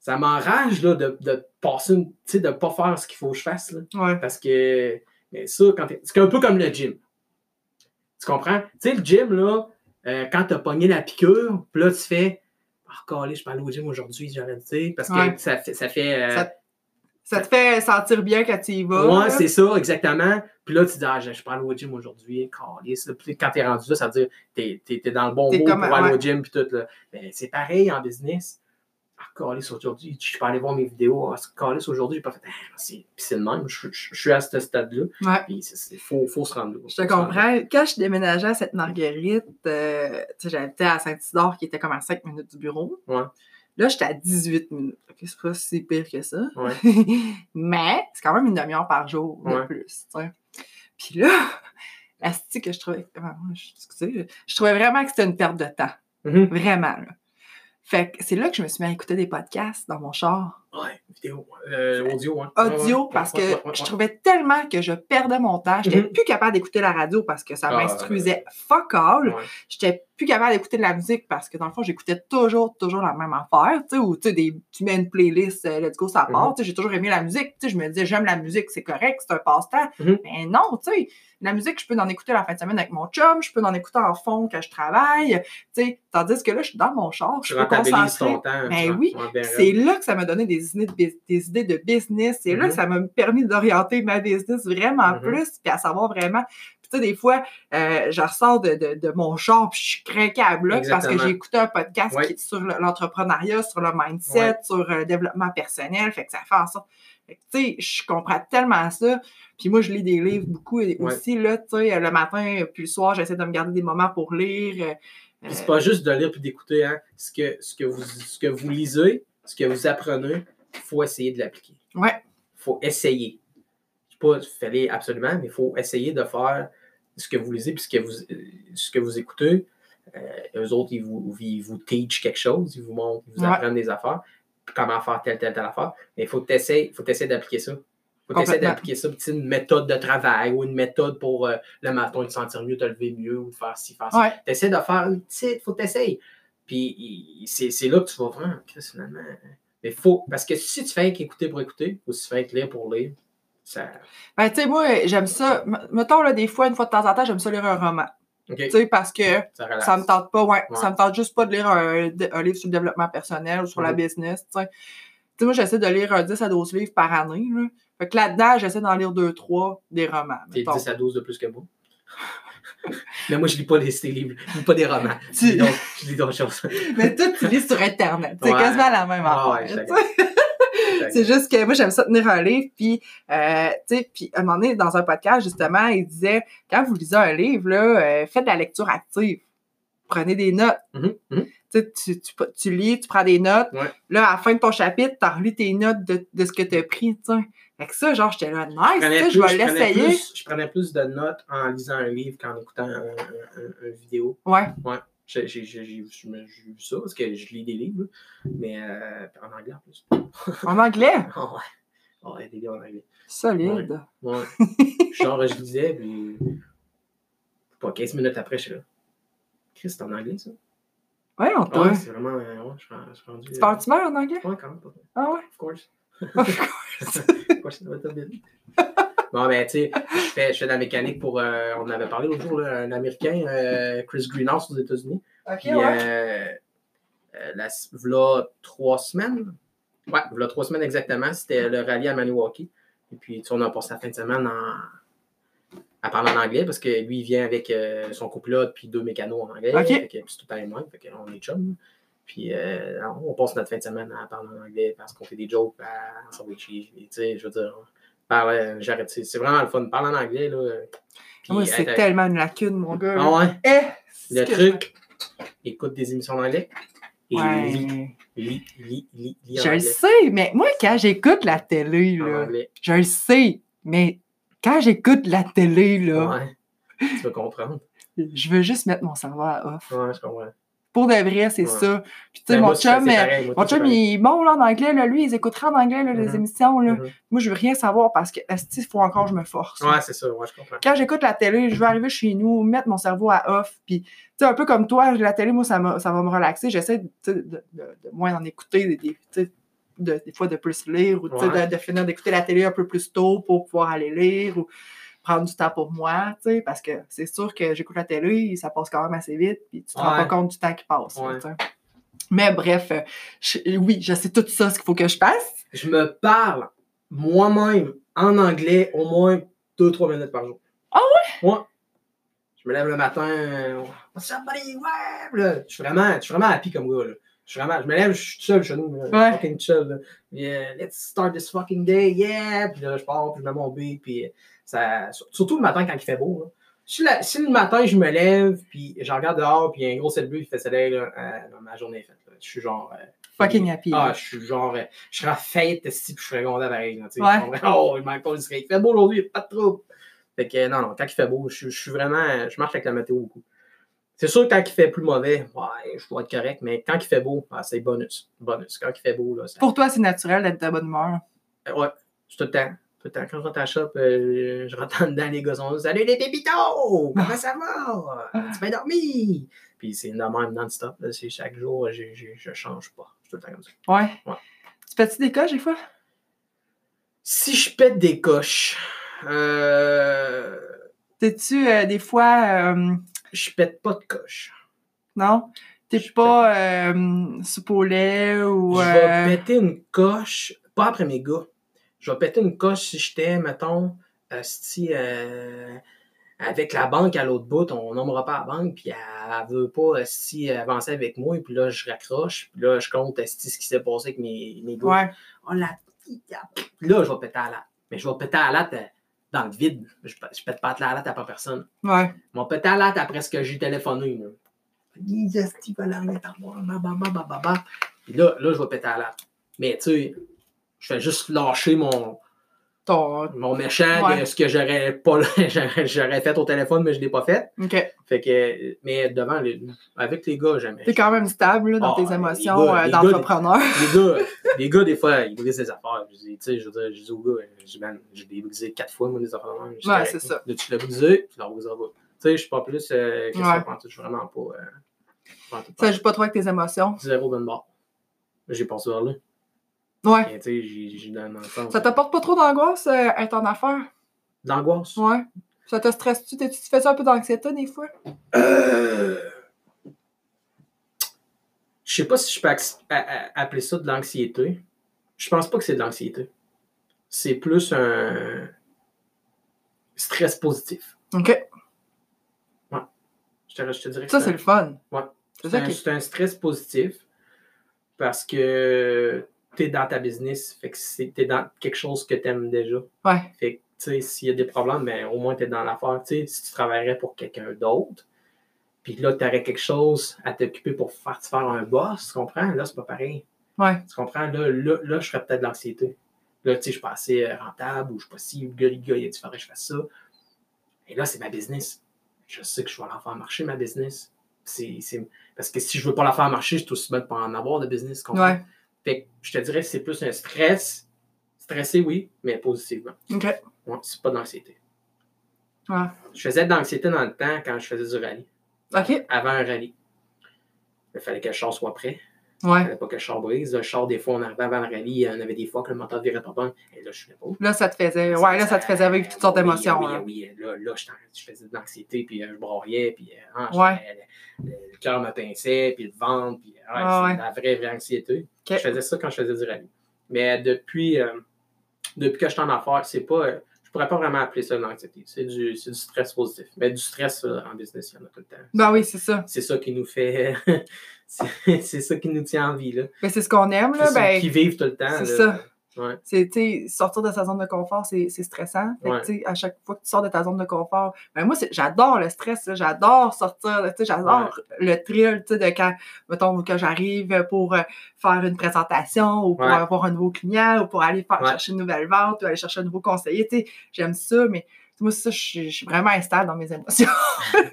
Speaker 2: ça m'enrage là, de, de passer une, tu de pas faire ce qu'il faut que je fasse. Là,
Speaker 1: Ouais.
Speaker 2: parce que mais ça, quand c'est un peu comme le gym. Tu comprends? Tu sais, le gym, là, euh, quand t'as pogné la piqûre, puis là, tu fais Ah, calé, je peux aller au gym aujourd'hui, j'aurais dû, parce que
Speaker 1: Ouais.
Speaker 2: ça fait. Ça fait euh,
Speaker 1: Ça- te fait sentir bien quand tu y vas.
Speaker 2: Ouais, c'est ça, exactement. Puis là, tu dis, ah, je aller au gym aujourd'hui. Puis quand t'es rendu là, ça veut dire, t'es, t'es, t'es dans le bon
Speaker 1: comme-
Speaker 2: pour aller
Speaker 1: ouais.
Speaker 2: au gym, puis tout. Là. Ben, c'est pareil en business. Ah, calisse aujourd'hui, je peux aller voir mes vidéos. Ah, calisse aujourd'hui, j'ai pas fait. Ah, c'est... Puis c'est le même, je, je- je suis à ce stade-là.
Speaker 1: Ouais.
Speaker 2: Puis il faut, faut se rendre là.
Speaker 1: Je te comprends. Quand je déménageais à cette Marguerite, euh, j'habitais à Saint-Isidore qui était comme à 5 minutes du bureau.
Speaker 2: Ouais.
Speaker 1: Là, j'étais à 18 minutes. C'est pas si pire que ça.
Speaker 2: Ouais.
Speaker 1: Mais c'est quand même une demi-heure par jour de
Speaker 2: Ouais.
Speaker 1: plus. Puis là, la que je trouvais. ah, je- Excusez, je trouvais vraiment que c'était une perte de temps.
Speaker 2: Mhm.
Speaker 1: Vraiment. Là. Fait que c'est là que je me suis mis à écouter des podcasts dans mon char.
Speaker 2: Ouais, vidéo. Euh, audio, hein.
Speaker 1: Audio
Speaker 2: ouais,
Speaker 1: parce
Speaker 2: ouais,
Speaker 1: que je trouvais tellement que je perdais mon temps. J'étais
Speaker 2: Mhm.
Speaker 1: plus capable d'écouter la radio parce que ça
Speaker 2: Ah,
Speaker 1: m'instruisait fuck all. J'étais plus capable d'écouter de la musique parce que dans le fond, j'écoutais toujours, toujours la même affaire. Tu sais, ou tu sais, tu mets une playlist, euh, let's go, ça part.
Speaker 2: Mhm.
Speaker 1: Tu sais, j'ai toujours aimé la musique. Tu sais, je me disais, j'aime la musique, c'est correct, c'est un passe-temps.
Speaker 2: Mhm.
Speaker 1: Mais non, tu sais, la musique, je peux en écouter la fin de semaine avec mon chum, je peux en écouter en fond quand je travaille. Tu sais, tandis que là, je suis dans mon char, je peux concentrer.
Speaker 2: ton temps.
Speaker 1: Ben
Speaker 2: tu
Speaker 1: oui,
Speaker 2: ben,
Speaker 1: C'est là que ça m'a donné des idées de, bus- des idées de business. C'est là
Speaker 2: Mhm.
Speaker 1: que ça m'a permis d'orienter ma business vraiment
Speaker 2: Mhm.
Speaker 1: plus, puis à savoir vraiment. Puis tu sais, des fois, euh, je ressors de, de, de mon char, puis je suis craquée à bloc parce que j'ai écouté un podcast
Speaker 2: Ouais.
Speaker 1: qui est sur le- l'entrepreneuriat, sur le mindset,
Speaker 2: Ouais.
Speaker 1: sur euh, le développement personnel. Fait que ça fait en sorte. Fait que, tu sais, je comprends tellement ça. Puis moi, je lis des livres beaucoup et
Speaker 2: Ouais.
Speaker 1: aussi, là, tu sais, le matin, puis le soir, j'essaie de me garder des moments pour lire. euh,
Speaker 2: Puis c'est pas juste de lire puis d'écouter, hein. Ce que, ce, que vous, ce que vous lisez, ce que vous apprenez, il faut essayer de l'appliquer.
Speaker 1: Ouais.
Speaker 2: Il faut essayer. Je sais pas, fallait absolument, mais il faut essayer de faire ce que vous lisez puis ce que vous, euh, ce que vous écoutez. Euh, eux autres, ils vous, ils vous teach quelque chose, ils vous montrent, ils vous
Speaker 1: Ouais.
Speaker 2: apprennent des affaires, puis comment faire telle, telle, telle affaire. Mais il faut essaies, faut essayer d'appliquer ça. Il faut
Speaker 1: Complètement.
Speaker 2: d'appliquer ça, une méthode de travail ou une méthode pour euh, le matin te sentir mieux, te lever mieux ou faire ci, faire ça.
Speaker 1: Ouais.
Speaker 2: Tu essaies de faire une petite, faut t'essayer. Puis c'est là que tu vas voir, Chris, finalement. Mais faut, parce que si tu fais qu'écouter pour écouter, ou si tu fais que lire pour lire, ça.
Speaker 1: Ben, tu sais, moi, j'aime ça. Mettons, là, des fois, une fois de temps en temps, j'aime ça lire un roman. Tu sais, parce que
Speaker 2: ça
Speaker 1: ça me tente pas, ouais,
Speaker 2: Ouais.
Speaker 1: ça me tente juste pas de lire un, un livre sur le développement personnel ou sur la business, tu sais. Tu sais, moi, j'essaie de lire un 10 à 12 livres par année, là. Fait que là-dedans, j'essaie d'en lire 2-3 des romans.
Speaker 2: T'es
Speaker 1: mettons.
Speaker 2: 10 à 12 de plus que moi? Mais moi, je lis pas des, livres, je lis pas des romans. Je
Speaker 1: Tu-
Speaker 2: lis d'autres- je lis d'autres choses.
Speaker 1: Mais toi, tu lis sur Internet. C'est
Speaker 2: Ouais.
Speaker 1: quasiment la même
Speaker 2: Ah ouais,
Speaker 1: affaire.
Speaker 2: je
Speaker 1: tu sais. C'est juste que moi, j'aime ça tenir un livre. Puis, euh, tu sais, puis à un moment donné, dans un podcast, justement, il disait quand vous lisez un livre, là, euh, faites de la lecture active. Prenez des notes.
Speaker 2: Mhm, mhm.
Speaker 1: Tu, tu, tu, tu lis, tu prends des notes.
Speaker 2: Ouais.
Speaker 1: Là, à la fin de ton chapitre, tu relis tes notes de, de ce que tu as pris. Fait que ça, genre, j'étais là, nice,
Speaker 2: Je plus,
Speaker 1: je vais
Speaker 2: je, prenais
Speaker 1: l'essayer.
Speaker 2: plus, je prenais plus de notes en lisant un livre qu'en écoutant un, un- un- une vidéo.
Speaker 1: Ouais.
Speaker 2: J'ai j'ai- vu ça parce que je lis des livres, mais euh, en anglais en plus.
Speaker 1: En anglais,
Speaker 2: Ah ouais. Ah ouais, des livres en anglais.
Speaker 1: solide.
Speaker 2: Ouais. Genre, je lisais, puis. Pas 15 minutes après, je suis là. Chris, c'est en anglais, ça?
Speaker 1: Ouais, on
Speaker 2: Ah
Speaker 1: t'a.
Speaker 2: ouais, c'est vraiment. euh, ouais, je suis je suis rendu.
Speaker 1: Tu parles-tu mal en anglais?
Speaker 2: Ouais, quand même, pas
Speaker 1: Ah ouais?
Speaker 2: Of course.
Speaker 1: Of course.
Speaker 2: Bon, ben, tu sais, je fais, je fais de la mécanique pour. euh, on en avait parlé l'autre jour, là, un Américain, euh, Chris Greenhouse aux États-Unis.
Speaker 1: ok,
Speaker 2: Puis,
Speaker 1: ouais.
Speaker 2: euh, euh, la, v'là trois semaines. Ouais, v'là trois semaines exactement. C'était le rallye à Maniwaki. Et puis, tu sais, on a passé la fin de semaine en, à parler en anglais parce que lui, il vient avec euh, son copilote puis deux mécanos en anglais.
Speaker 1: Ok.
Speaker 2: Fait que, puis c'est tout mêmes. Fait qu'on est chum. Puis euh, on passe notre fin de semaine à parler en anglais parce qu'on fait des jokes à sandwichies. puis, Tu sais, je veux dire, parle, j'arrête. C'est vraiment le fun. Parler en anglais, là.
Speaker 1: C'est tellement une lacune, mon gars.
Speaker 2: Ah ouais?
Speaker 1: Eh,
Speaker 2: Le truc, écoute des émissions en anglais. Et
Speaker 1: je-
Speaker 2: lis, lis, lis, lis, lis en
Speaker 1: Je le sais, mais moi, quand j'écoute la télé, là, je le sais, mais quand j'écoute la télé, là,
Speaker 2: Ouais. Tu vas comprendre.
Speaker 1: je veux juste mettre mon cerveau à off.
Speaker 2: Ouais, je comprends.
Speaker 1: Pour de vrai, c'est
Speaker 2: Ouais.
Speaker 1: ça. Puis, tu sais,
Speaker 2: Ben,
Speaker 1: mon chum, euh,
Speaker 2: pareil, moi,
Speaker 1: mon chum, il est bon là, en anglais, là, lui, il écoutera en anglais là, les
Speaker 2: Mhm.
Speaker 1: émissions. Là.
Speaker 2: Mhm.
Speaker 1: Moi, je veux rien savoir parce que, il faut encore que je me force.
Speaker 2: Ouais, c'est ça, ouais, je comprends.
Speaker 1: Quand j'écoute la télé, je veux arriver chez nous, mettre mon cerveau à off. Puis, tu sais, un peu comme toi, la télé, moi, ça, ça va me relaxer. J'essaie tu sais, de, de- de moins en écouter, des, des- de- fois de plus lire ou tu sais,
Speaker 2: Ouais.
Speaker 1: de, de finir d'écouter la télé un peu plus tôt pour pouvoir aller lire ou prendre du temps pour moi, tu sais, parce que c'est sûr que j'écoute la télé, ça passe quand même assez vite, puis tu te rends pas compte du temps qui passe.
Speaker 2: Ouais.
Speaker 1: Mais bref, euh, je- oui, je sais tout ça, ce qu'il faut que je fasse.
Speaker 2: Je me parle moi-même en anglais au moins 2-3 minutes par jour.
Speaker 1: Ah
Speaker 2: ouais? Ouais. Je me lève le matin. What's up, buddy? Ouais! Là, je suis vraiment, je suis vraiment happy comme gars. Là. Je, suis vraiment, je me lève, je suis tout seul chez nous. là,
Speaker 1: Ouais.
Speaker 2: Fucking tout seul. Là. Yeah, let's start this fucking day. Yeah! Puis là, je pars, puis je mets mon beat. Puis ça, surtout le matin quand il fait beau. Là. Si, la- si le matin, je me lève, puis je regarde dehors, puis il y a un gros ciel bleu qui fait soleil, là, euh, ma journée est faite. là. Je suis genre. euh,
Speaker 1: Fucking happy.
Speaker 2: ah, je suis genre. euh, je serais en faillite si puis je serais content pareil. là.
Speaker 1: Ouais.
Speaker 2: Oh, il manque pas. Il fait beau aujourd'hui, pas de trouble. Fait que non, non, quand il fait beau, je, je suis vraiment. Je marche avec la météo beaucoup. C'est sûr que quand il fait plus mauvais, ouais, je dois être correct, mais quand il fait beau, ah, c'est bonus. Bonus. Quand il fait beau, là, ça.
Speaker 1: Pour toi, c'est naturel d'être de bonne humeur.
Speaker 2: Euh, Ouais, tout le temps. Quand je rentre à la shop, euh, je rentre en dedans, les là, Salut les pépitos! Comment ça va? Tu bien dormi? Puis c'est le même non-stop. c'est Chaque jour, je, je, je change pas. Je suis tout le temps comme ça.
Speaker 1: Ouais.
Speaker 2: Ouais.
Speaker 1: Tu fais-tu des coches des fois?
Speaker 2: Si je pète des coches, euh,
Speaker 1: T'es-tu euh, des fois. euh,
Speaker 2: je pète pas de coche.
Speaker 1: non? T'es pas euh, soupe au lait ou.
Speaker 2: Je
Speaker 1: euh,
Speaker 2: vais péter une coche, pas après mes gars. Je vais péter une coche si j'étais, mettons, si, euh, avec la banque à l'autre bout, on nommera pas la banque, puis elle, elle veut pas si avancer avec moi, puis là, je raccroche, puis là, je compte esti, ce qui s'est passé avec mes, mes gars.
Speaker 1: Ouais.
Speaker 2: Oh, la là, je vais péter à la. Mais je vais péter à la euh, dans le vide. Je, je pète pas à la latte à pas personne.
Speaker 1: Ouais.
Speaker 2: Mon pété à la après ce que j'ai téléphoné. Là. Puis là, là, je vais péter à la. Mais tu sais, je fais juste lâcher mon,
Speaker 1: Ton.
Speaker 2: mon méchant
Speaker 1: Ouais.
Speaker 2: de ce que j'aurais pas j'aurais fait au téléphone, mais je l'ai pas fait. Fait que, mais devant, les, avec les gars, jamais.
Speaker 1: T'es quand même stable là, dans
Speaker 2: Ah,
Speaker 1: tes
Speaker 2: les
Speaker 1: émotions euh,
Speaker 2: les
Speaker 1: d'entrepreneur.
Speaker 2: Les gars, les gars, des fois, ils brisent des affaires. Je dis, je veux dire, je dis aux gars, je dis, man, des brisé quatre fois, moi, des affaires. Je
Speaker 1: Ouais, c'est ça.
Speaker 2: Tu l'as brisé, tu l'as briseras pas. Tu sais, je suis pas plus euh, que ça,
Speaker 1: Ouais.
Speaker 2: je suis vraiment pas. Euh,
Speaker 1: Ça joue pas trop avec tes émotions.
Speaker 2: Zéro bonne barre. J'ai passé vers là.
Speaker 1: Ouais.
Speaker 2: J'ai- j'ai dans dans le sens.
Speaker 1: Ça t'apporte pas trop d'angoisse euh, être en affaires?
Speaker 2: D'angoisse?
Speaker 1: Ouais. Ça te stresse-tu? Tu fais ça un peu d'anxiété des fois?
Speaker 2: Euh, Je sais pas si je peux acc- a- a- appeler ça de l'anxiété. Je pense pas que c'est de l'anxiété. C'est plus un stress positif.
Speaker 1: OK.
Speaker 2: Je te, je te dirais que
Speaker 1: Ça,
Speaker 2: c'est
Speaker 1: c'est
Speaker 2: un-
Speaker 1: le fun.
Speaker 2: Ouais.
Speaker 1: C'est
Speaker 2: C'est
Speaker 1: ça
Speaker 2: un,
Speaker 1: qui
Speaker 2: c'est un stress positif parce que tu es dans ta business. Fait que tu es dans quelque chose que tu aimes déjà.
Speaker 1: Ouais.
Speaker 2: Fait que, tu sais, s'il y a des problèmes, ben, au moins, tu es dans l'affaire. Tu sais, si tu travaillerais pour quelqu'un d'autre, puis là, tu aurais quelque chose à t'occuper pour faire, te faire un boss, tu comprends? Là, c'est pas pareil.
Speaker 1: Ouais.
Speaker 2: Tu comprends? Là, là, là je ferais peut-être de l'anxiété. Là, tu sais, je suis pas assez euh, rentable ou je suis pas si, gars, gars, il faudrait que je fasse ça. Et là, c'est ma business. Je sais que je vais la faire marcher, ma business. C'est, c'est- Parce que si je veux pas la faire marcher, je suis aussi bien de pas en avoir de business. tu comprends?
Speaker 1: Ouais.
Speaker 2: Fait que je te dirais que c'est plus un stress. Stressé, oui, mais positivement.
Speaker 1: OK.
Speaker 2: Ouais, c'est pas de l'anxiété.
Speaker 1: Ouais.
Speaker 2: Je faisais de l'anxiété dans le temps quand je faisais du rallye.
Speaker 1: OK.
Speaker 2: Avant un rallye. Il fallait que le char soit prêt. Il
Speaker 1: Ouais.
Speaker 2: fallait pas que le char brise. Le char, des fois, on arrivait avant le rallye, on avait des fois que le moteur virait pas bon. Et là, je suis pas.
Speaker 1: Là, ça te faisait. Ouais, là, ça te faisait vivre toutes sortes
Speaker 2: Oui,
Speaker 1: d'émotions.
Speaker 2: Oui,
Speaker 1: là.
Speaker 2: oui, là, là je, faisais de l'anxiété, puis euh, je broyais, puis euh, hein,
Speaker 1: Ouais.
Speaker 2: le, cœur me pinçait, puis le ventre, puis ouais,
Speaker 1: Ah, ouais.
Speaker 2: la vraie, vraie anxiété. Je faisais ça quand je faisais du rallye. Mais depuis, euh, depuis que je suis en affaires, c'est pas. euh, je pourrais pas vraiment appeler ça de l'anxiété. C'est du, stress positif. Mais du stress euh, en business, il y en a tout le temps.
Speaker 1: Ben oui, c'est ça.
Speaker 2: C'est ça qui nous fait. c'est ça qui nous tient en vie. Là.
Speaker 1: Ben, c'est ce qu'on aime, là. Ben,
Speaker 2: qui vivent tout le temps.
Speaker 1: c'est ça.
Speaker 2: Ouais.
Speaker 1: c'est, sortir de sa zone de confort, c'est, c'est stressant. Fait que,
Speaker 2: Ouais.
Speaker 1: tu sais, à chaque fois que tu sors de ta zone de confort, ben moi, c'est- j'adore le stress, j'adore sortir, j'adore le thrill, de quand, mettons, que j'arrive pour euh, faire une présentation ou pour avoir un nouveau client ou pour aller faire, chercher une nouvelle vente ou aller chercher un nouveau conseiller, j'aime ça, mais moi, ça, je suis vraiment instable dans mes émotions.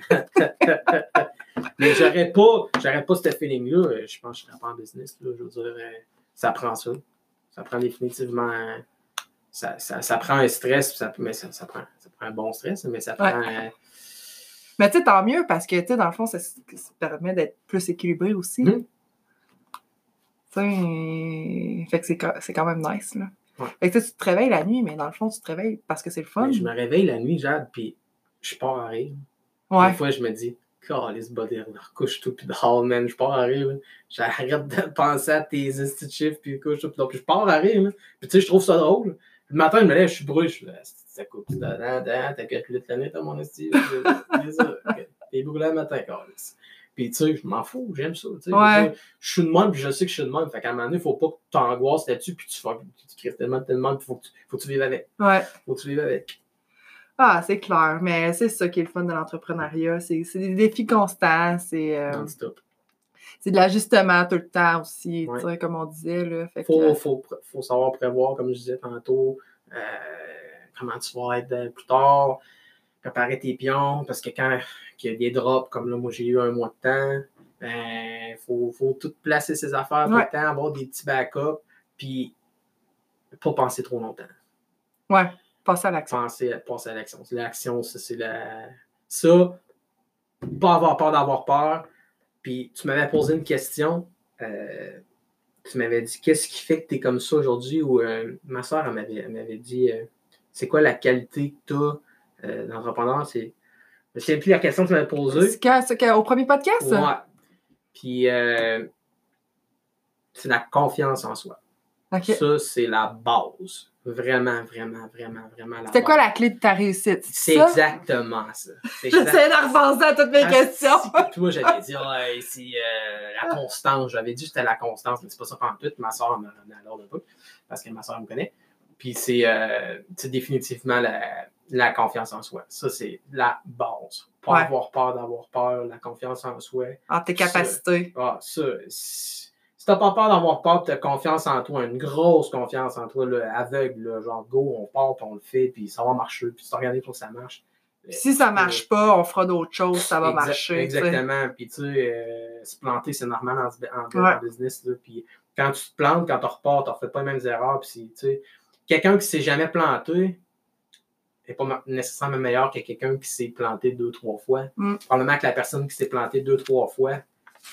Speaker 2: Mais j'aurais pas, j'aurais pas ce feeling-là. Je pense que je serais pas en business. Là. Je veux dire, euh, ça prend ça. Ça prend définitivement. Ça, ça, ça prend un stress, ça, mais ça, ça prend, ça prend un bon stress, mais ça prend. euh,
Speaker 1: mais tu sais, tant mieux parce que, tu sais, dans le fond, ça, ça permet d'être plus équilibré aussi.
Speaker 2: Mhm.
Speaker 1: Tu sais, fait que c'est quand- même nice, là.
Speaker 2: Ouais.
Speaker 1: Fait que tu sais, tu te réveilles la nuit, mais dans le fond, tu te réveilles parce que c'est le fun.
Speaker 2: mais je me réveille la nuit, Jade, puis je pars à rire.
Speaker 1: Ouais.
Speaker 2: Des fois, je me dis, Calice, body, recouche-toi, puis dehors, man, je pars à rire. là. J'arrête de penser à tes petits chiffres, puis couche-toi, puis dehors, puis je pars à rire. là. Puis tu sais, je trouve ça drôle. Le matin, je me lève, je suis brûlé, je suis là, ça coupe, dedans, dedans, t'as calculé la nuit, mon esti? C'est ça. ok. T'es brûlé le matin, Calice. Puis tu sais, je m'en fous, j'aime ça. tu sais.
Speaker 1: Ouais.
Speaker 2: Je suis de même, puis je sais que je suis de même. Fait qu'à un moment donné, il faut pas que tu t'angoisses là-dessus, puis tu, fais- tu cries tellement, tellement, puis faut que tu, faut que tu vives avec.
Speaker 1: Ouais.
Speaker 2: Faut que tu vives avec.
Speaker 1: Ah, c'est clair. Mais c'est ça qui est le fun de l'entrepreneuriat. C'est c'est des défis constants. C'est euh, c'est de l'ajustement tout le temps aussi,
Speaker 2: Ouais.
Speaker 1: tu sais, comme on disait. Là. Fait
Speaker 2: faut,
Speaker 1: euh,
Speaker 2: faut, faut savoir prévoir, comme je disais tantôt, euh, comment tu vas être plus tard, préparer tes pions, parce que quand il y a des drops, comme là, moi j'ai eu un mois de temps, il faut, faut tout placer ses affaires tout
Speaker 1: Ouais.
Speaker 2: le temps, avoir des petits backups, puis pas penser trop longtemps.
Speaker 1: ouais, passer à l'action.
Speaker 2: Penser, passer à l'action. L'action, c'est la. Ça, pas avoir peur d'avoir peur. Puis tu m'avais posé une question. euh, tu m'avais dit qu'est-ce qui fait que tu es comme ça aujourd'hui? Ou euh, ma soeur, elle m'avait, elle m'avait dit euh, c'est quoi la qualité que tu as d'entrepreneur? C'est... Je ne sais plus la question que tu m'avais posée.
Speaker 1: C'est au premier podcast? ça?
Speaker 2: Ouais. Puis c'est la confiance en soi. Ça, c'est la base. Vraiment, vraiment, vraiment, vraiment la
Speaker 1: C'était quoi la clé de ta réussite?
Speaker 2: C'est exactement ça.
Speaker 1: J'essaie de repenser à toutes mes
Speaker 2: Ah,
Speaker 1: questions.
Speaker 2: si, puis moi, j'avais dit, ah, euh, la constance. J'avais dit que c'était la constance, mais c'est pas ça pendant tout. Ma soeur m'a ramené à l'ordre un peu, parce que ma soeur me connaît. Puis c'est euh, c'est définitivement la, la confiance en soi. Ça, c'est la base. Pas
Speaker 1: Ouais.
Speaker 2: avoir peur d'avoir peur, la confiance en soi.
Speaker 1: En tes capacités.
Speaker 2: Ah, ça, si t'as pas peur d'avoir peur, tu as confiance en toi, une grosse confiance en toi, là, aveugle, là, genre go, on part, puis on le fait, puis ça va marcher, puis tu t'organises pour que ça marche.
Speaker 1: Si ça marche pas, on fera d'autres choses, ça va marcher.
Speaker 2: Exactement. Puis tu sais, euh, se planter, c'est normal en, en- en
Speaker 1: Ouais.
Speaker 2: business. Là. Puis quand tu te plantes, quand tu repars, tu ne refais pas les mêmes erreurs. Puis tu sais, quelqu'un qui ne s'est jamais planté n'est pas nécessairement meilleur que quelqu'un qui s'est planté deux, trois fois.
Speaker 1: Mm.
Speaker 2: Probablement que la personne qui s'est plantée deux, trois fois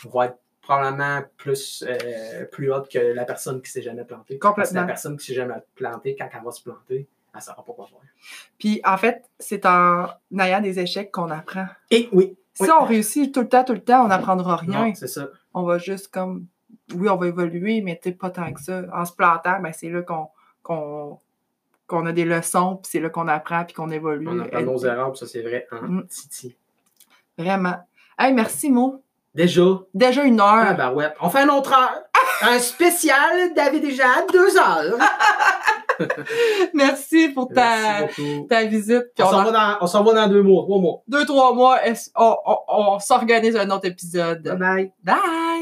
Speaker 2: va être probablement plus, euh, plus haute que la personne qui ne s'est jamais plantée.
Speaker 1: Complètement.
Speaker 2: la personne qui ne s'est jamais plantée, quand elle va se planter, elle ne saura pas quoi faire.
Speaker 1: Puis en fait, c'est en ayant des échecs qu'on apprend.
Speaker 2: Et oui.
Speaker 1: Si
Speaker 2: oui.
Speaker 1: on réussit tout le temps, tout le temps, on n'apprendra rien.
Speaker 2: C'est ça.
Speaker 1: On va juste comme. Oui, on va évoluer, mais pas tant que ça. En se plantant, ben, c'est là qu'on qu'on qu'on a des leçons, puis c'est là qu'on apprend, puis qu'on évolue.
Speaker 2: On apprend nos erreurs, puis ça c'est vrai en
Speaker 1: Mm.
Speaker 2: titi.
Speaker 1: Vraiment. Hey, merci, Mo.
Speaker 2: Déjà,
Speaker 1: Déjà une heure.
Speaker 2: ah ben ouais, on fait un autre heure. Un spécial David et Jade, deux heures.
Speaker 1: Merci pour ta,
Speaker 2: Merci
Speaker 1: ta visite.
Speaker 2: On
Speaker 1: on
Speaker 2: s'en
Speaker 1: en-
Speaker 2: va dans, va deux mois, trois mois.
Speaker 1: deux, trois mois, on- on s'organise un autre épisode.
Speaker 2: Bye bye.
Speaker 1: Bye!